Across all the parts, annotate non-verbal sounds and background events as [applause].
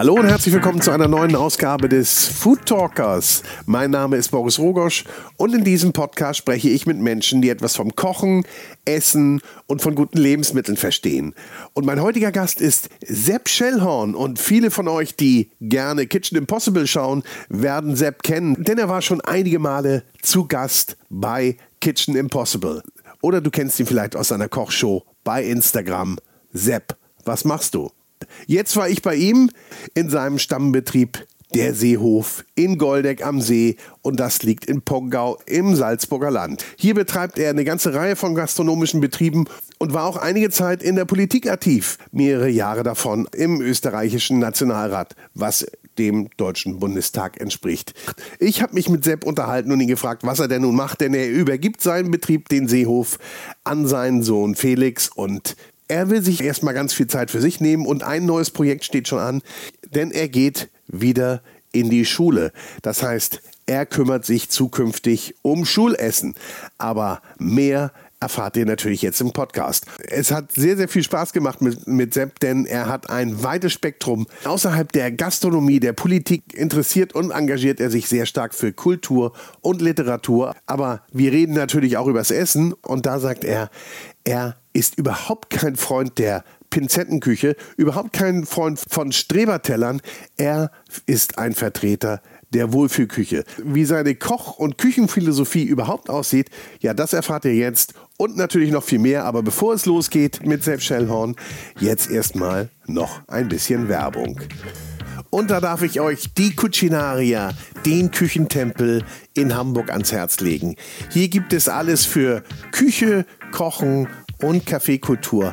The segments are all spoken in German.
Hallo und herzlich willkommen zu einer neuen Ausgabe des Food Talkers. Mein Name ist Boris Rogosch und in diesem Podcast spreche ich mit Menschen, die etwas vom Kochen, Essen und von guten Lebensmitteln verstehen. Und mein heutiger Gast ist Sepp Schellhorn und viele von euch, die gerne Kitchen Impossible schauen, werden Sepp kennen, denn er war schon einige Male zu Gast bei Kitchen Impossible. Oder du kennst ihn vielleicht aus seiner Kochshow bei Instagram. Sepp, was machst du? Jetzt war ich bei ihm in seinem Stammbetrieb der Seehof in Goldeck am See und das liegt in Pongau im Salzburger Land. Hier betreibt er eine ganze Reihe von gastronomischen Betrieben und war auch einige Zeit in der Politik aktiv, mehrere Jahre davon im österreichischen Nationalrat, was dem Deutschen Bundestag entspricht. Ich habe mich mit Sepp unterhalten und ihn gefragt, was er denn nun macht, denn er übergibt seinen Betrieb, den Seehof, an seinen Sohn Felix und er will sich erstmal ganz viel Zeit für sich nehmen und ein neues Projekt steht schon an, denn er geht wieder in die Schule. Das heißt, er kümmert sich zukünftig um Schulessen. Aber mehr erfahrt ihr natürlich jetzt im Podcast. Es hat sehr, sehr viel Spaß gemacht mit, mit Sepp, denn er hat ein weites Spektrum. Außerhalb der Gastronomie, der Politik interessiert und engagiert er sich sehr stark für Kultur und Literatur. Aber wir reden natürlich auch übers Essen und da sagt er, er ist überhaupt kein Freund der Pinzettenküche, überhaupt kein Freund von Strebertellern. Er ist ein Vertreter der Wohlfühlküche. Wie seine Koch- und Küchenphilosophie überhaupt aussieht, ja, das erfahrt ihr jetzt und natürlich noch viel mehr. Aber bevor es losgeht mit Sepp Schellhorn, jetzt erstmal noch ein bisschen Werbung. Und da darf ich euch die Cucinaria, den Küchentempel in Hamburg ans Herz legen. Hier gibt es alles für Küche, Kochen und Kaffeekultur.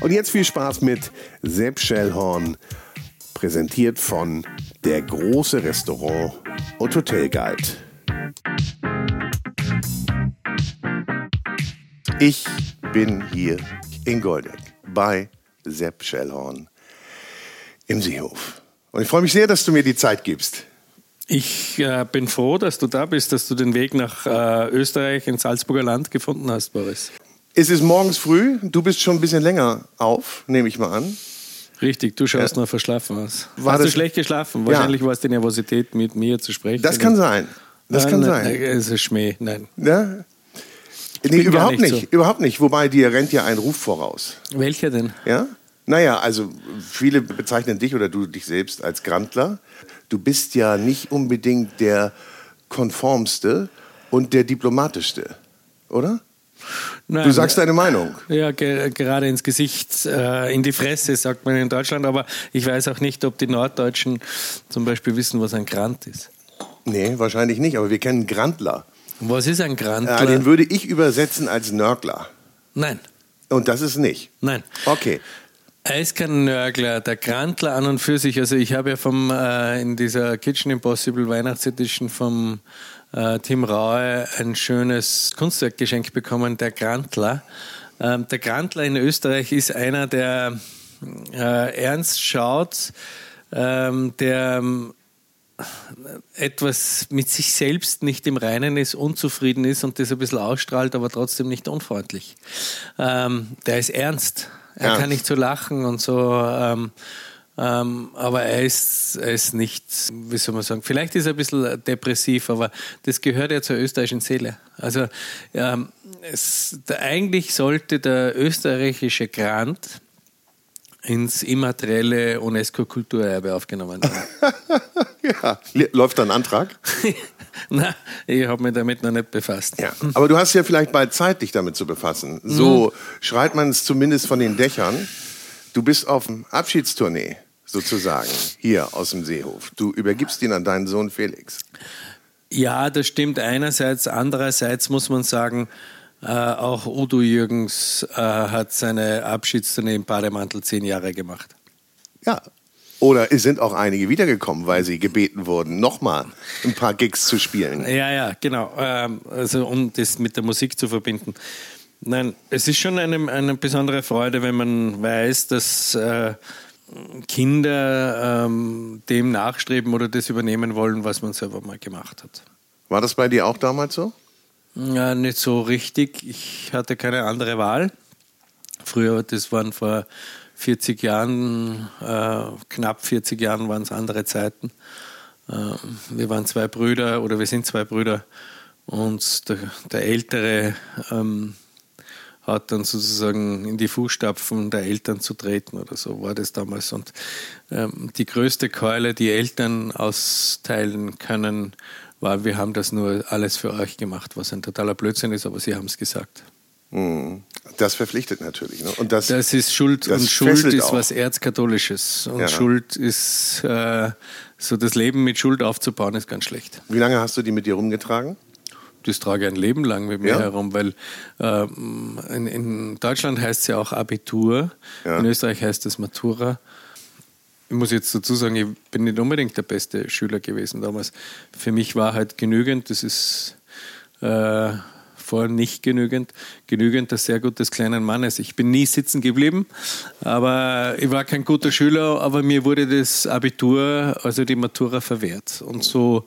Und jetzt viel Spaß mit Sepp Schellhorn, präsentiert von Der große Restaurant und Hotelguide. Ich bin hier in Goldeck bei Sepp Schellhorn im Seehof. Und ich freue mich sehr, dass du mir die Zeit gibst. Ich äh, bin froh, dass du da bist, dass du den Weg nach äh, Österreich ins Salzburger Land gefunden hast, Boris. Es ist morgens früh, du bist schon ein bisschen länger auf, nehme ich mal an. Richtig, du schaust ja. noch verschlafen aus. War Hast du schlecht geschlafen? Wahrscheinlich ja. war es die Nervosität, mit mir zu sprechen. Das kann sein. Das nein, kann nein, sein. Nein, es ist Schmäh, nein. Ja? Nee, überhaupt nicht, nicht so. überhaupt nicht. Wobei dir rennt ja ein Ruf voraus. Welcher denn? Ja? Naja, also viele bezeichnen dich oder du dich selbst als Grantler. Du bist ja nicht unbedingt der konformste und der diplomatischste, oder? Nein, du sagst deine Meinung. Ja, ge gerade ins Gesicht, äh, in die Fresse, sagt man in Deutschland. Aber ich weiß auch nicht, ob die Norddeutschen zum Beispiel wissen, was ein Grant ist. Nee, wahrscheinlich nicht. Aber wir kennen Grantler. Was ist ein Grantler? Ja, den würde ich übersetzen als Nörgler. Nein. Und das ist nicht? Nein. Okay. Er ist kein Nörgler, der Grantler an und für sich. Also ich habe ja vom, äh, in dieser Kitchen Impossible Weihnachtsedition vom äh, Tim Raue ein schönes Kunstwerk geschenkt bekommen, der Grantler. Ähm, der Grantler in Österreich ist einer, der äh, ernst schaut, ähm, der ähm, etwas mit sich selbst nicht im Reinen ist, unzufrieden ist und das ein bisschen ausstrahlt, aber trotzdem nicht unfreundlich. Ähm, der ist ernst. Er ja. kann nicht so lachen und so. Ähm, ähm, aber er ist, er ist nicht, wie soll man sagen, vielleicht ist er ein bisschen depressiv, aber das gehört ja zur österreichischen Seele. Also ähm, es, der, eigentlich sollte der österreichische Grant ins immaterielle UNESCO-Kulturerbe aufgenommen werden. [laughs] ja, läuft da ein Antrag? [laughs] Na, ich habe mich damit noch nicht befasst. Ja, aber du hast ja vielleicht bald Zeit, dich damit zu befassen. So mhm. schreit man es zumindest von den Dächern. Du bist auf dem Abschiedstournee sozusagen hier aus dem Seehof. Du übergibst ihn an deinen Sohn Felix. Ja, das stimmt einerseits. Andererseits muss man sagen, äh, auch Udo Jürgens äh, hat seine Abschiedstournee im Bademantel zehn Jahre gemacht. Ja. Oder es sind auch einige wiedergekommen, weil sie gebeten wurden, nochmal ein paar Gigs zu spielen. Ja, ja, genau. Ähm, also um das mit der Musik zu verbinden. Nein, es ist schon eine, eine besondere Freude, wenn man weiß, dass äh, Kinder ähm, dem nachstreben oder das übernehmen wollen, was man selber mal gemacht hat. War das bei dir auch damals so? Ja, nicht so richtig. Ich hatte keine andere Wahl. Früher, das waren vor 40 Jahren, äh, knapp 40 Jahren waren es andere Zeiten. Äh, wir waren zwei Brüder oder wir sind zwei Brüder und der, der Ältere ähm, hat dann sozusagen in die Fußstapfen der Eltern zu treten oder so war das damals. Und ähm, die größte Keule, die Eltern austeilen können, war, wir haben das nur alles für euch gemacht, was ein totaler Blödsinn ist, aber sie haben es gesagt. Hm. Das verpflichtet natürlich. Ne? Und das, das ist Schuld das und Schuld ist auch. was Erzkatholisches. Und ja. Schuld ist äh, so das Leben mit Schuld aufzubauen, ist ganz schlecht. Wie lange hast du die mit dir rumgetragen? Das trage ich ein Leben lang mit mir ja. herum, weil äh, in, in, Deutschland heißt es ja auch Abitur, ja. in Österreich heißt es Matura ich muss jetzt dazu sagen, ich bin nicht unbedingt der beste Schüler gewesen damals. Für mich war halt genügend, das ist äh, vorher nicht genügend, genügend des sehr gutes kleinen Mannes. Ich bin nie sitzen geblieben, aber ich war kein guter Schüler, aber mir wurde das Abitur, also die Matura verwehrt. Und so,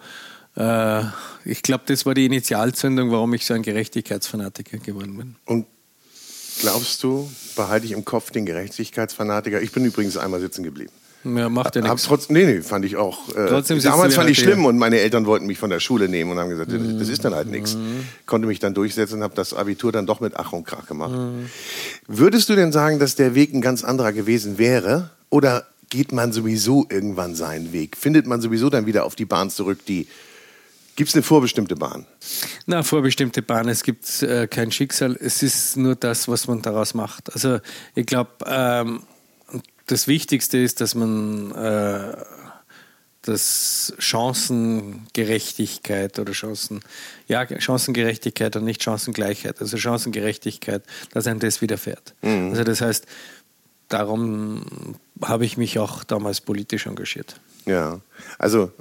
äh, ich glaube, das war die Initialzündung, warum ich so ein Gerechtigkeitsfanatiker geworden bin. Und glaubst du, behalte ich im Kopf den Gerechtigkeitsfanatiker? Ich bin übrigens einmal sitzen geblieben. Ja, macht ja nichts. Trotzdem, nee, nee, fand ich auch. Äh, Trotzdem damals fand ich schlimm und meine Eltern wollten mich von der Schule nehmen und haben gesagt, mhm. das ist dann halt nichts. Mhm. Konnte mich dann durchsetzen und habe das Abitur dann doch mit Ach und Krach gemacht. Mhm. Würdest du denn sagen, dass der Weg ein ganz anderer gewesen wäre? Oder geht man sowieso irgendwann seinen Weg? Findet man sowieso dann wieder auf die Bahn zurück, die Gibt es eine vorbestimmte Bahn? Na, vorbestimmte Bahn. Es gibt äh, kein Schicksal. Es ist nur das, was man daraus macht. Also ich glaube, ähm, das Wichtigste ist, dass man äh, dass Chancengerechtigkeit oder Chancen, ja, Chancengerechtigkeit und nicht Chancengleichheit, also Chancengerechtigkeit, dass einem das widerfährt. Mhm. Also das heißt, darum habe ich mich auch damals politisch engagiert. Ja, also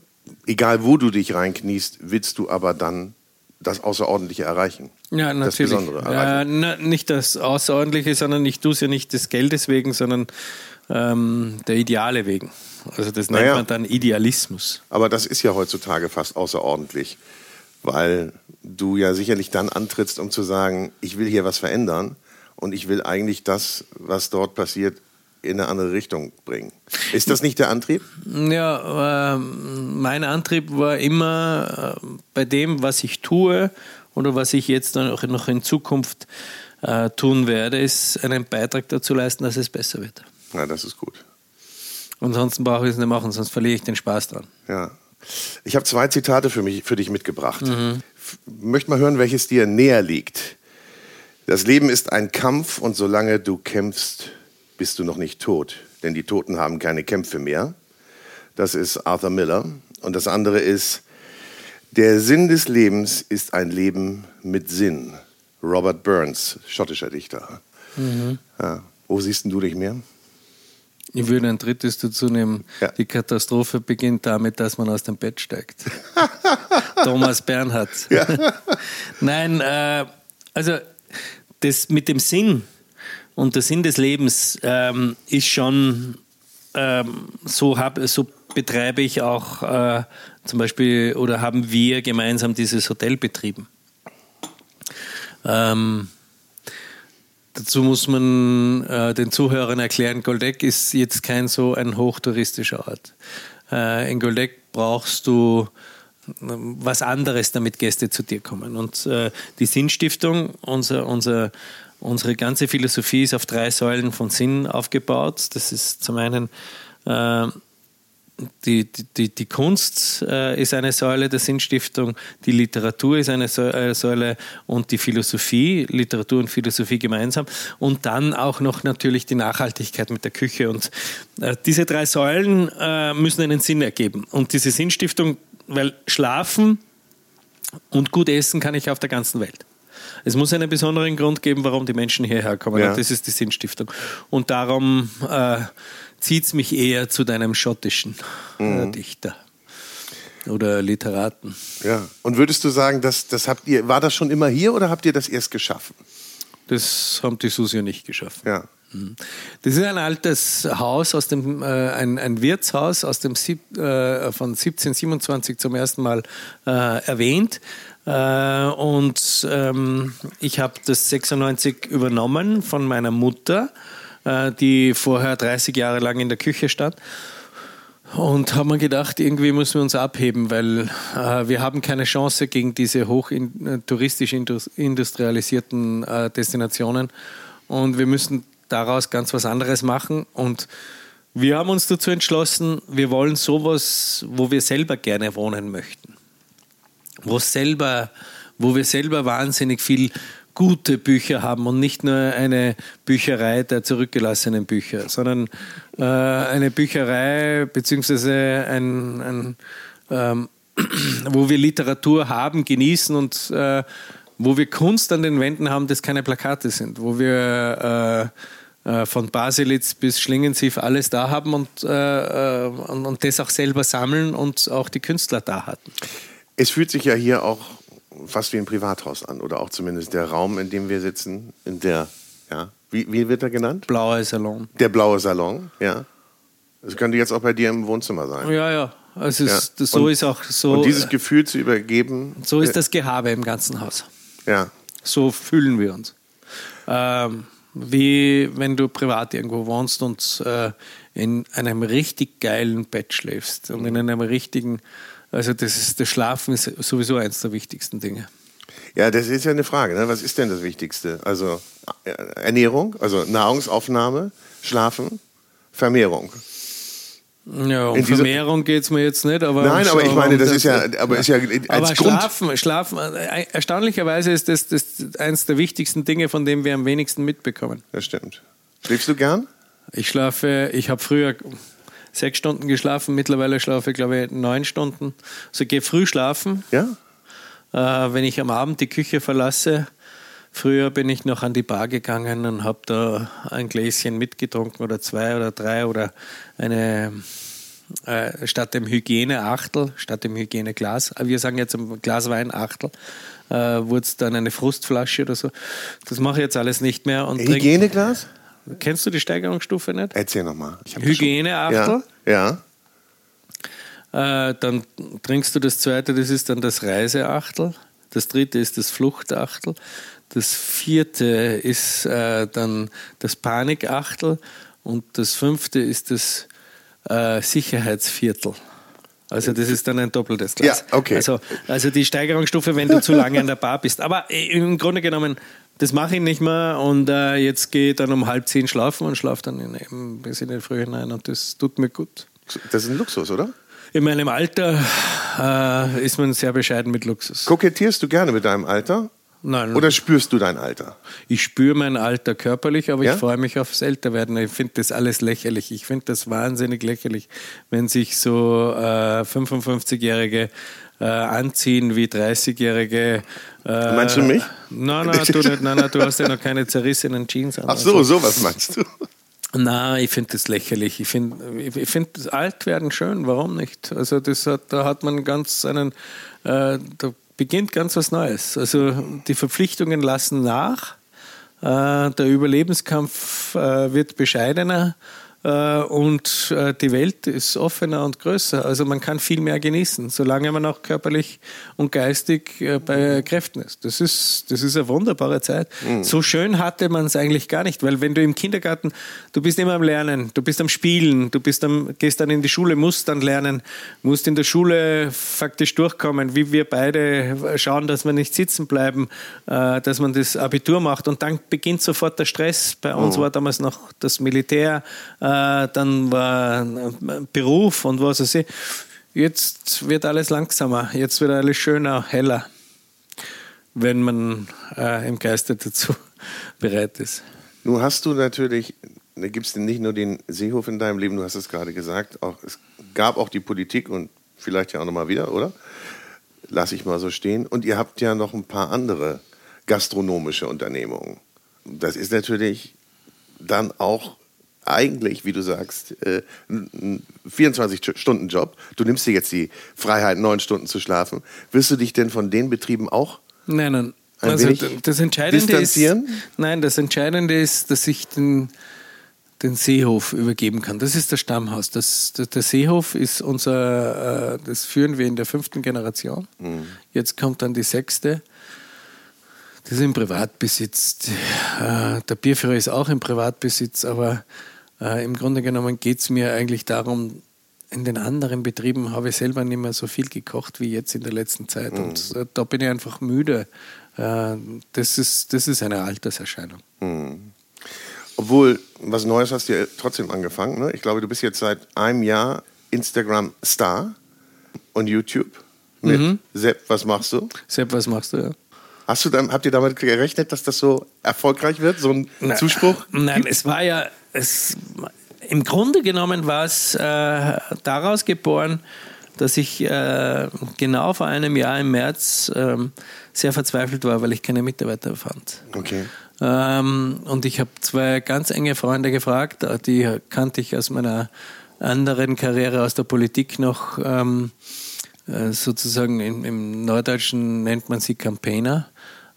egal wo du dich reinkniest, willst du aber dann das Außerordentliche erreichen. Ja, natürlich. Das Besondere erreichen. Na, nicht das Außerordentliche, sondern ich tue es ja nicht des Geldes wegen, sondern ähm, der Ideale wegen. Also das nennt naja, man dann Idealismus. Aber das ist ja heutzutage fast außerordentlich, weil du ja sicherlich dann antrittst, um zu sagen, ich will hier was verändern und ich will eigentlich das, was dort passiert, in eine andere Richtung bringen. Ist das nicht der Antrieb? Ja, äh, mein Antrieb war immer äh, bei dem, was ich tue oder was ich jetzt noch in Zukunft äh, tun werde, ist einen Beitrag dazu leisten, dass es besser wird. Ja, das ist gut. Ansonsten brauche ich es nicht machen, sonst verliere ich den Spaß dran. Ja. Ich habe zwei Zitate für, mich, für dich mitgebracht. Mhm. Möchte mal hören, welches dir näher liegt. Das Leben ist ein Kampf und solange du kämpfst, bist du noch nicht tot. Denn die Toten haben keine Kämpfe mehr. Das ist Arthur Miller. Und das andere ist, der Sinn des Lebens ist ein Leben mit Sinn. Robert Burns, schottischer Dichter. Mhm. Ja. Wo siehst du dich mehr? Ich würde ein drittes dazu nehmen. Ja. Die Katastrophe beginnt damit, dass man aus dem Bett steigt. [laughs] Thomas Bernhard. [laughs] Nein, äh, also das mit dem Sinn und der Sinn des Lebens ähm, ist schon ähm, so, hab, so betreibe ich auch äh, zum Beispiel oder haben wir gemeinsam dieses Hotel betrieben. Ähm, Dazu muss man äh, den Zuhörern erklären, Goldeck ist jetzt kein so ein hochtouristischer Ort. Äh, in Goldeck brauchst du ähm, was anderes, damit Gäste zu dir kommen. Und äh, die Sinnstiftung, unser, unser, unsere ganze Philosophie ist auf drei Säulen von Sinn aufgebaut. Das ist zum einen äh, die, die, die Kunst äh, ist eine Säule der Sinnstiftung, die Literatur ist eine äh, Säule und die Philosophie, Literatur und Philosophie gemeinsam und dann auch noch natürlich die Nachhaltigkeit mit der Küche. Und äh, diese drei Säulen äh, müssen einen Sinn ergeben. Und diese Sinnstiftung, weil schlafen und gut essen kann ich auf der ganzen Welt. Es muss einen besonderen Grund geben, warum die Menschen hierher kommen. Ja. Das ist die Sinnstiftung. Und darum äh, zieht es mich eher zu deinem schottischen äh, mhm. Dichter oder Literaten. Ja. Und würdest du sagen, dass das habt ihr, war das schon immer hier oder habt ihr das erst geschaffen? Das haben die Susi nicht geschaffen. Ja. Mhm. Das ist ein altes Haus aus dem, äh, ein, ein Wirtshaus aus dem Sieb, äh, von 1727 zum ersten Mal äh, erwähnt. Äh, und ähm, ich habe das 96 übernommen von meiner Mutter äh, die vorher 30 Jahre lang in der Küche stand. Und haben wir gedacht, irgendwie müssen wir uns abheben, weil äh, wir haben keine Chance gegen diese hoch in, äh, touristisch industrialisierten äh, Destinationen. Und wir müssen daraus ganz was anderes machen. Und wir haben uns dazu entschlossen, wir wollen sowas, wo wir selber gerne wohnen möchten. Wo selber, wo wir selber wahnsinnig viel gute Bücher haben und nicht nur eine Bücherei der zurückgelassenen Bücher, sondern äh, eine Bücherei beziehungsweise ein, ein ähm, wo wir Literatur haben, genießen und äh, wo wir Kunst an den Wänden haben, das keine Plakate sind, wo wir äh, äh von Baselitz bis Schlingensief alles da haben und, äh, äh, und, und das auch selber sammeln und auch die Künstler da hatten. Es fühlt sich ja hier auch fast wie ein Privathaus an oder auch zumindest der Raum, in dem wir sitzen, in der, ja, wie, wie wird er genannt? Blaue Salon. Der blaue Salon, ja. Das könnte jetzt auch bei dir im Wohnzimmer sein. Ja, ja. Also ja. Ist, so und, ist auch so. Und dieses Gefühl zu übergeben. So ist das Gehabe im ganzen Haus. Ja. So fühlen wir uns. Ähm, wie wenn du privat irgendwo wohnst und äh, in einem richtig geilen Bett schläfst und in einem richtigen also das, ist, das Schlafen ist sowieso eines der wichtigsten Dinge. Ja, das ist ja eine Frage. Ne? Was ist denn das Wichtigste? Also äh, Ernährung, also Nahrungsaufnahme, Schlafen, Vermehrung. Ja, um Vermehrung geht es mir jetzt nicht. Aber Nein, aber ich meine, das ist ja, aber ist ja als aber Schlafen, Schlafen, äh, erstaunlicherweise ist das, das eines der wichtigsten Dinge, von dem wir am wenigsten mitbekommen. Das stimmt. Schläfst du gern? Ich schlafe, ich habe früher sechs Stunden geschlafen, mittlerweile schlafe ich, glaube ich, neun Stunden. Also ich gehe früh schlafen. Ja. Äh, wenn ich am Abend die Küche verlasse, Früher bin ich noch an die Bar gegangen und habe da ein Gläschen mitgetrunken oder zwei oder drei oder eine äh, statt dem Hygieneachtel, statt dem Hygieneglas, wir sagen jetzt ein Glas Wein Achtel, äh, wurde es dann eine Frustflasche oder so. Das mache ich jetzt alles nicht mehr. Und Hygieneglas? Trink, Kennst du die Steigerungsstufe nicht? Erzähl nochmal. Hygieneachtel. Ja. ja. Äh, dann trinkst du das zweite, das ist dann das Reiseachtel. Das dritte ist das Fluchtachtel. Das vierte ist äh, dann das Panikachtel. Und das fünfte ist das äh, Sicherheitsviertel. Also das ist dann ein doppeltes Glas. Ja, okay. Also, also die Steigerungsstufe, wenn du zu lange an der Bar bist. Aber im Grunde genommen das mache ich nicht mehr und äh, jetzt gehe ich dann um halb zehn schlafen und schlafe dann in, in, bis in den Früh hinein und das tut mir gut. Das ist ein Luxus, oder? In meinem Alter äh, ist man sehr bescheiden mit Luxus. Kokettierst du gerne mit deinem Alter? Nein. Oder spürst du dein Alter? Ich spüre mein Alter körperlich, aber ja? ich freue mich aufs Älterwerden. Ich finde das alles lächerlich. Ich finde das wahnsinnig lächerlich, wenn sich so äh, 55-Jährige äh, anziehen wie 30-Jährige. Äh, meinst du mich? Nein, nein, du nicht. Nein, nein, du hast ja noch keine zerrissenen Jeans an. Ach so, also. sowas meinst du? Nein, ich finde das lächerlich. Ich finde ich find das Altwerden schön, warum nicht? Also das hat, da hat man ganz einen, äh, da beginnt ganz was Neues. Also die Verpflichtungen lassen nach, äh, der Überlebenskampf äh, wird bescheidener und äh, die Welt ist offener und größer. Also man kann viel mehr genießen, solange man auch körperlich und geistig äh, bei Kräften ist. Das ist, das ist eine wunderbare Zeit. Mhm. So schön hatte man es eigentlich gar nicht, weil wenn du im Kindergarten, du bist immer am Lernen, du bist am Spielen, du bist am, gehst dann in die Schule, musst dann lernen, musst in der Schule faktisch durchkommen, wie wir beide schauen, dass wir nicht sitzen bleiben, dass man das Abitur macht und dann beginnt sofort der Stress. Bei uns mhm. war damals noch das Militär, äh, dann war Beruf und was weiß ich. Jetzt wird alles langsamer, jetzt wird alles schöner, heller, wenn man äh, im Geiste dazu [laughs] bereit ist. Nun hast du natürlich, da gibt es nicht nur den Seehof in deinem Leben, du hast es gerade gesagt, auch, es gab auch die Politik und vielleicht ja auch nochmal wieder, oder? Lass ich mal so stehen. Und ihr habt ja noch ein paar andere gastronomische Unternehmungen. Das ist natürlich dann auch eigentlich, wie du sagst, äh, ein 24-Stunden-Job. Du nimmst dir jetzt die Freiheit, neun Stunden zu schlafen. Wirst du dich denn von den Betrieben auch? Nein, nein. also das Entscheidende ist, nein, das Entscheidende ist, dass ich den, den Seehof übergeben kann. Das ist das Stammhaus. Das, das der Seehof ist unser, äh, das führen wir in der fünften Generation. Mhm. Jetzt kommt dann die sechste. Das ist im Privatbesitz. Äh, der Bierführer ist auch im Privatbesitz, aber äh, Im Grunde genommen geht es mir eigentlich darum, in den anderen Betrieben habe ich selber nicht mehr so viel gekocht wie jetzt in der letzten Zeit. Mhm. Und äh, da bin ich einfach müde. Äh, das, ist, das ist eine Alterserscheinung. Mhm. Obwohl, was Neues hast du ja trotzdem angefangen. Ne? Ich glaube, du bist jetzt seit einem Jahr Instagram-Star und YouTube mit mhm. Sepp, was machst du? Sepp, was machst du, ja. Hast du dann, habt ihr damit gerechnet, dass das so erfolgreich wird, so ein Na, Zuspruch? Nein, es war ja, es, im Grunde genommen war es äh, daraus geboren, dass ich äh, genau vor einem Jahr im März äh, sehr verzweifelt war, weil ich keine Mitarbeiter fand. Okay. Ähm, und ich habe zwei ganz enge Freunde gefragt, die kannte ich aus meiner anderen Karriere aus der Politik noch. Ähm, äh, sozusagen im, im Norddeutschen nennt man sie Campaigner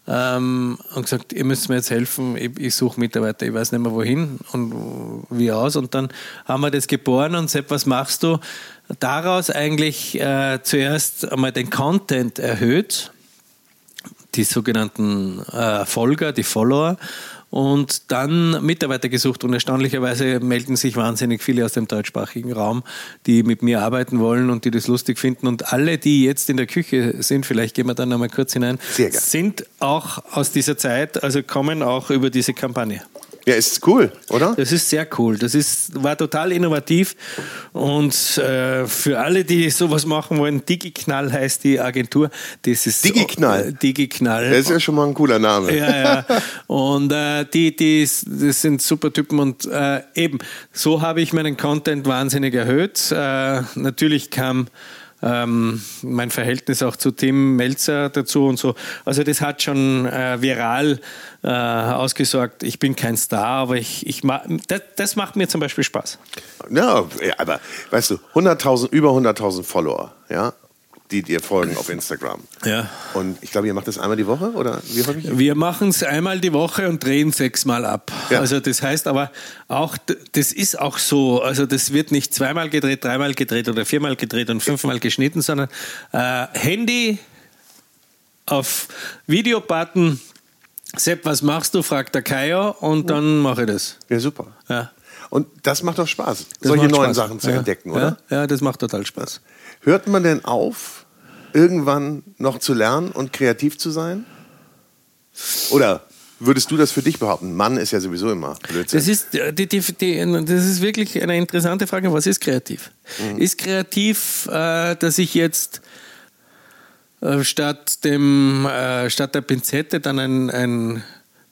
ähm, und gesagt, ihr müsst mir jetzt helfen, ich, ich suche Mitarbeiter, ich weiß nicht mehr wohin und wie aus. Und dann haben wir das geboren und Sepp, was machst du? Daraus eigentlich äh, zuerst einmal den Content erhöht, die sogenannten äh, Folger, die Follower und dann Mitarbeiter gesucht und erstaunlicherweise melden sich wahnsinnig viele aus dem deutschsprachigen Raum, die mit mir arbeiten wollen und die das lustig finden und alle, die jetzt in der Küche sind, vielleicht gehen wir dann nochmal kurz hinein, sind auch aus dieser Zeit, also kommen auch über diese Kampagne. Ja, ist cool, oder? Das ist sehr cool. Das ist, war total innovativ. Und äh, für alle, die sowas machen wollen, DigiKnall heißt die Agentur. Das ist DigiKnall. Äh, DigiKnall. Das ist ja schon mal ein cooler Name. Ja, ja. Und äh, die, die, das sind super Typen. Und äh, eben, so habe ich meinen Content wahnsinnig erhöht. Äh, natürlich kam ähm, mein Verhältnis auch zu Tim Melzer dazu und so. Also das hat schon äh, viral äh, ausgesorgt. Ich bin kein Star, aber ich, ich das, das macht mir zum Beispiel Spaß. Ja, aber weißt du, 100.000, über 100.000 Follower, ja, die dir folgen auf Instagram. Ja. Und ich glaube, ihr macht das einmal die Woche oder wie häufig? Wir machen es einmal die Woche und drehen sechsmal ab. Ja. Also das heißt aber auch, das ist auch so. Also das wird nicht zweimal gedreht, dreimal gedreht oder viermal gedreht und fünfmal geschnitten, sondern äh, Handy auf Videobutton. Sepp, was machst du? fragt der Kaya und dann mache ich das. Ja, super. Ja. Und das macht doch Spaß, das solche neuen Spaß. Sachen zu ja. entdecken, oder? Ja, ja, das macht total Spaß. Hört man denn auf, irgendwann noch zu lernen und kreativ zu sein? Oder würdest du das für dich behaupten? Mann ist ja sowieso immer Blödsinn. Das ist, die, die, die, das ist wirklich eine interessante Frage. Was ist kreativ? Mhm. Ist kreativ, äh, dass ich jetzt äh, statt, dem, äh, statt der Pinzette dann ein, ein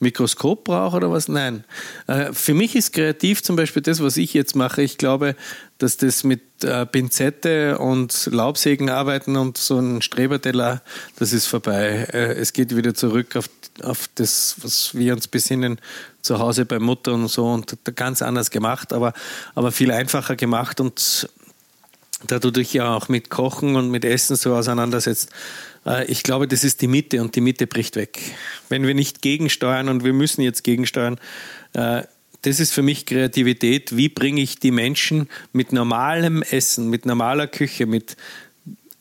Mikroskop brauche oder was? Nein. Äh, für mich ist kreativ zum Beispiel das, was ich jetzt mache. Ich glaube, dass das mit äh, Pinzette und Laubsägen arbeiten und so ein Streberteller, das ist vorbei. Äh, es geht wieder zurück auf, auf das, was wir uns besinnen, zu Hause bei Mutter und so und ganz anders gemacht, aber, aber viel einfacher gemacht und da du dich ja auch mit Kochen und mit Essen so auseinandersetzt, ich glaube, das ist die Mitte und die Mitte bricht weg. Wenn wir nicht gegensteuern und wir müssen jetzt gegensteuern, äh, das ist für mich Kreativität. Wie bringe ich die Menschen mit normalem Essen, mit normaler Küche, mit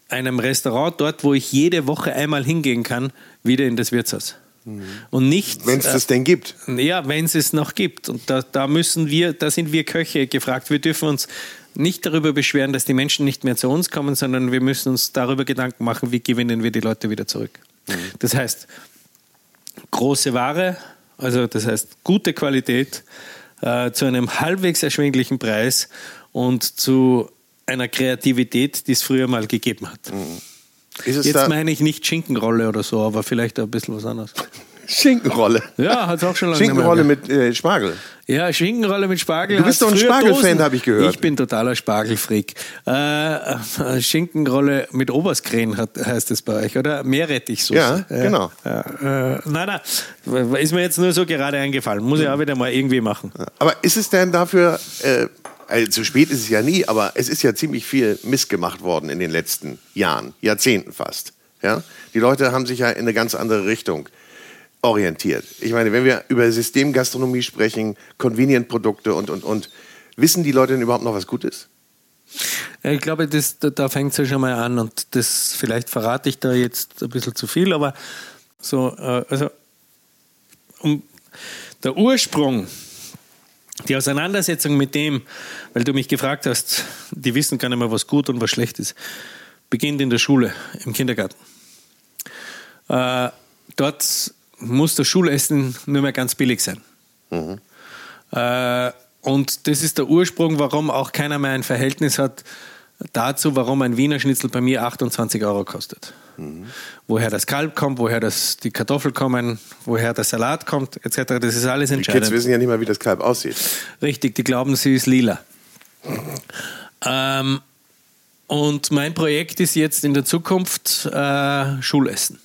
einem Restaurant dort, wo ich jede Woche einmal hingehen kann, wieder in das Wirtshaus? Mhm. Und nicht. Wenn es das denn gibt. Ja, wenn es es noch gibt. Und da, da müssen wir, da sind wir Köche gefragt. Wir dürfen uns nicht darüber beschweren, dass die Menschen nicht mehr zu uns kommen, sondern wir müssen uns darüber Gedanken machen, wie gewinnen wir die Leute wieder zurück. Mhm. Das heißt, große Ware, also das heißt gute Qualität äh, zu einem halbwegs erschwinglichen Preis und zu einer Kreativität, die es früher mal gegeben hat. Mhm. Jetzt meine ich nicht Schinkenrolle oder so, aber vielleicht ein bisschen was anderes. [laughs] Schinkenrolle. Ja, hat es auch schon lange Schinkenrolle mit äh, Spargel. Ja, Schinkenrolle mit Spargel. Du bist doch ein Spargelfan, habe ich gehört. Ich bin totaler Spargelfreak. Äh, äh, Schinkenrolle mit Oberskren heißt es bei euch, oder? Meerrettichsoße. Ja, genau. Äh, nein, nein, ist mir jetzt nur so gerade eingefallen. Muss ich auch wieder mal irgendwie machen. Aber ist es denn dafür, äh, also zu spät ist es ja nie, aber es ist ja ziemlich viel missgemacht worden in den letzten Jahren, Jahrzehnten fast. Ja? Die Leute haben sich ja in eine ganz andere Richtung orientiert. Ich meine, wenn wir über Systemgastronomie sprechen, Convenient-Produkte und, und, und, wissen die Leute denn überhaupt noch, was gut ist? Ich glaube, das, da, fängt es ja schon mal an und das vielleicht verrate ich da jetzt ein bisschen zu viel, aber so, äh, also um, der Ursprung, die Auseinandersetzung mit dem, weil du mich gefragt hast, die wissen gar nicht mehr, was gut und was schlecht ist, beginnt in der Schule, im Kindergarten. Äh, dort muss das Schulessen nur mehr ganz billig sein. Mhm. Äh, und das ist der Ursprung, warum auch keiner mehr ein Verhältnis hat dazu, warum ein Wiener Schnitzel bei mir 28 Euro kostet. Mhm. Woher das Kalb kommt, woher das, die Kartoffeln kommen, woher der Salat kommt, etc. Das ist alles entscheidend. Die Kids wissen ja nicht mal, wie das Kalb aussieht. Richtig, die glauben, sie ist lila. Mhm. Ähm, und mein Projekt ist jetzt in der Zukunft äh, Schulessen.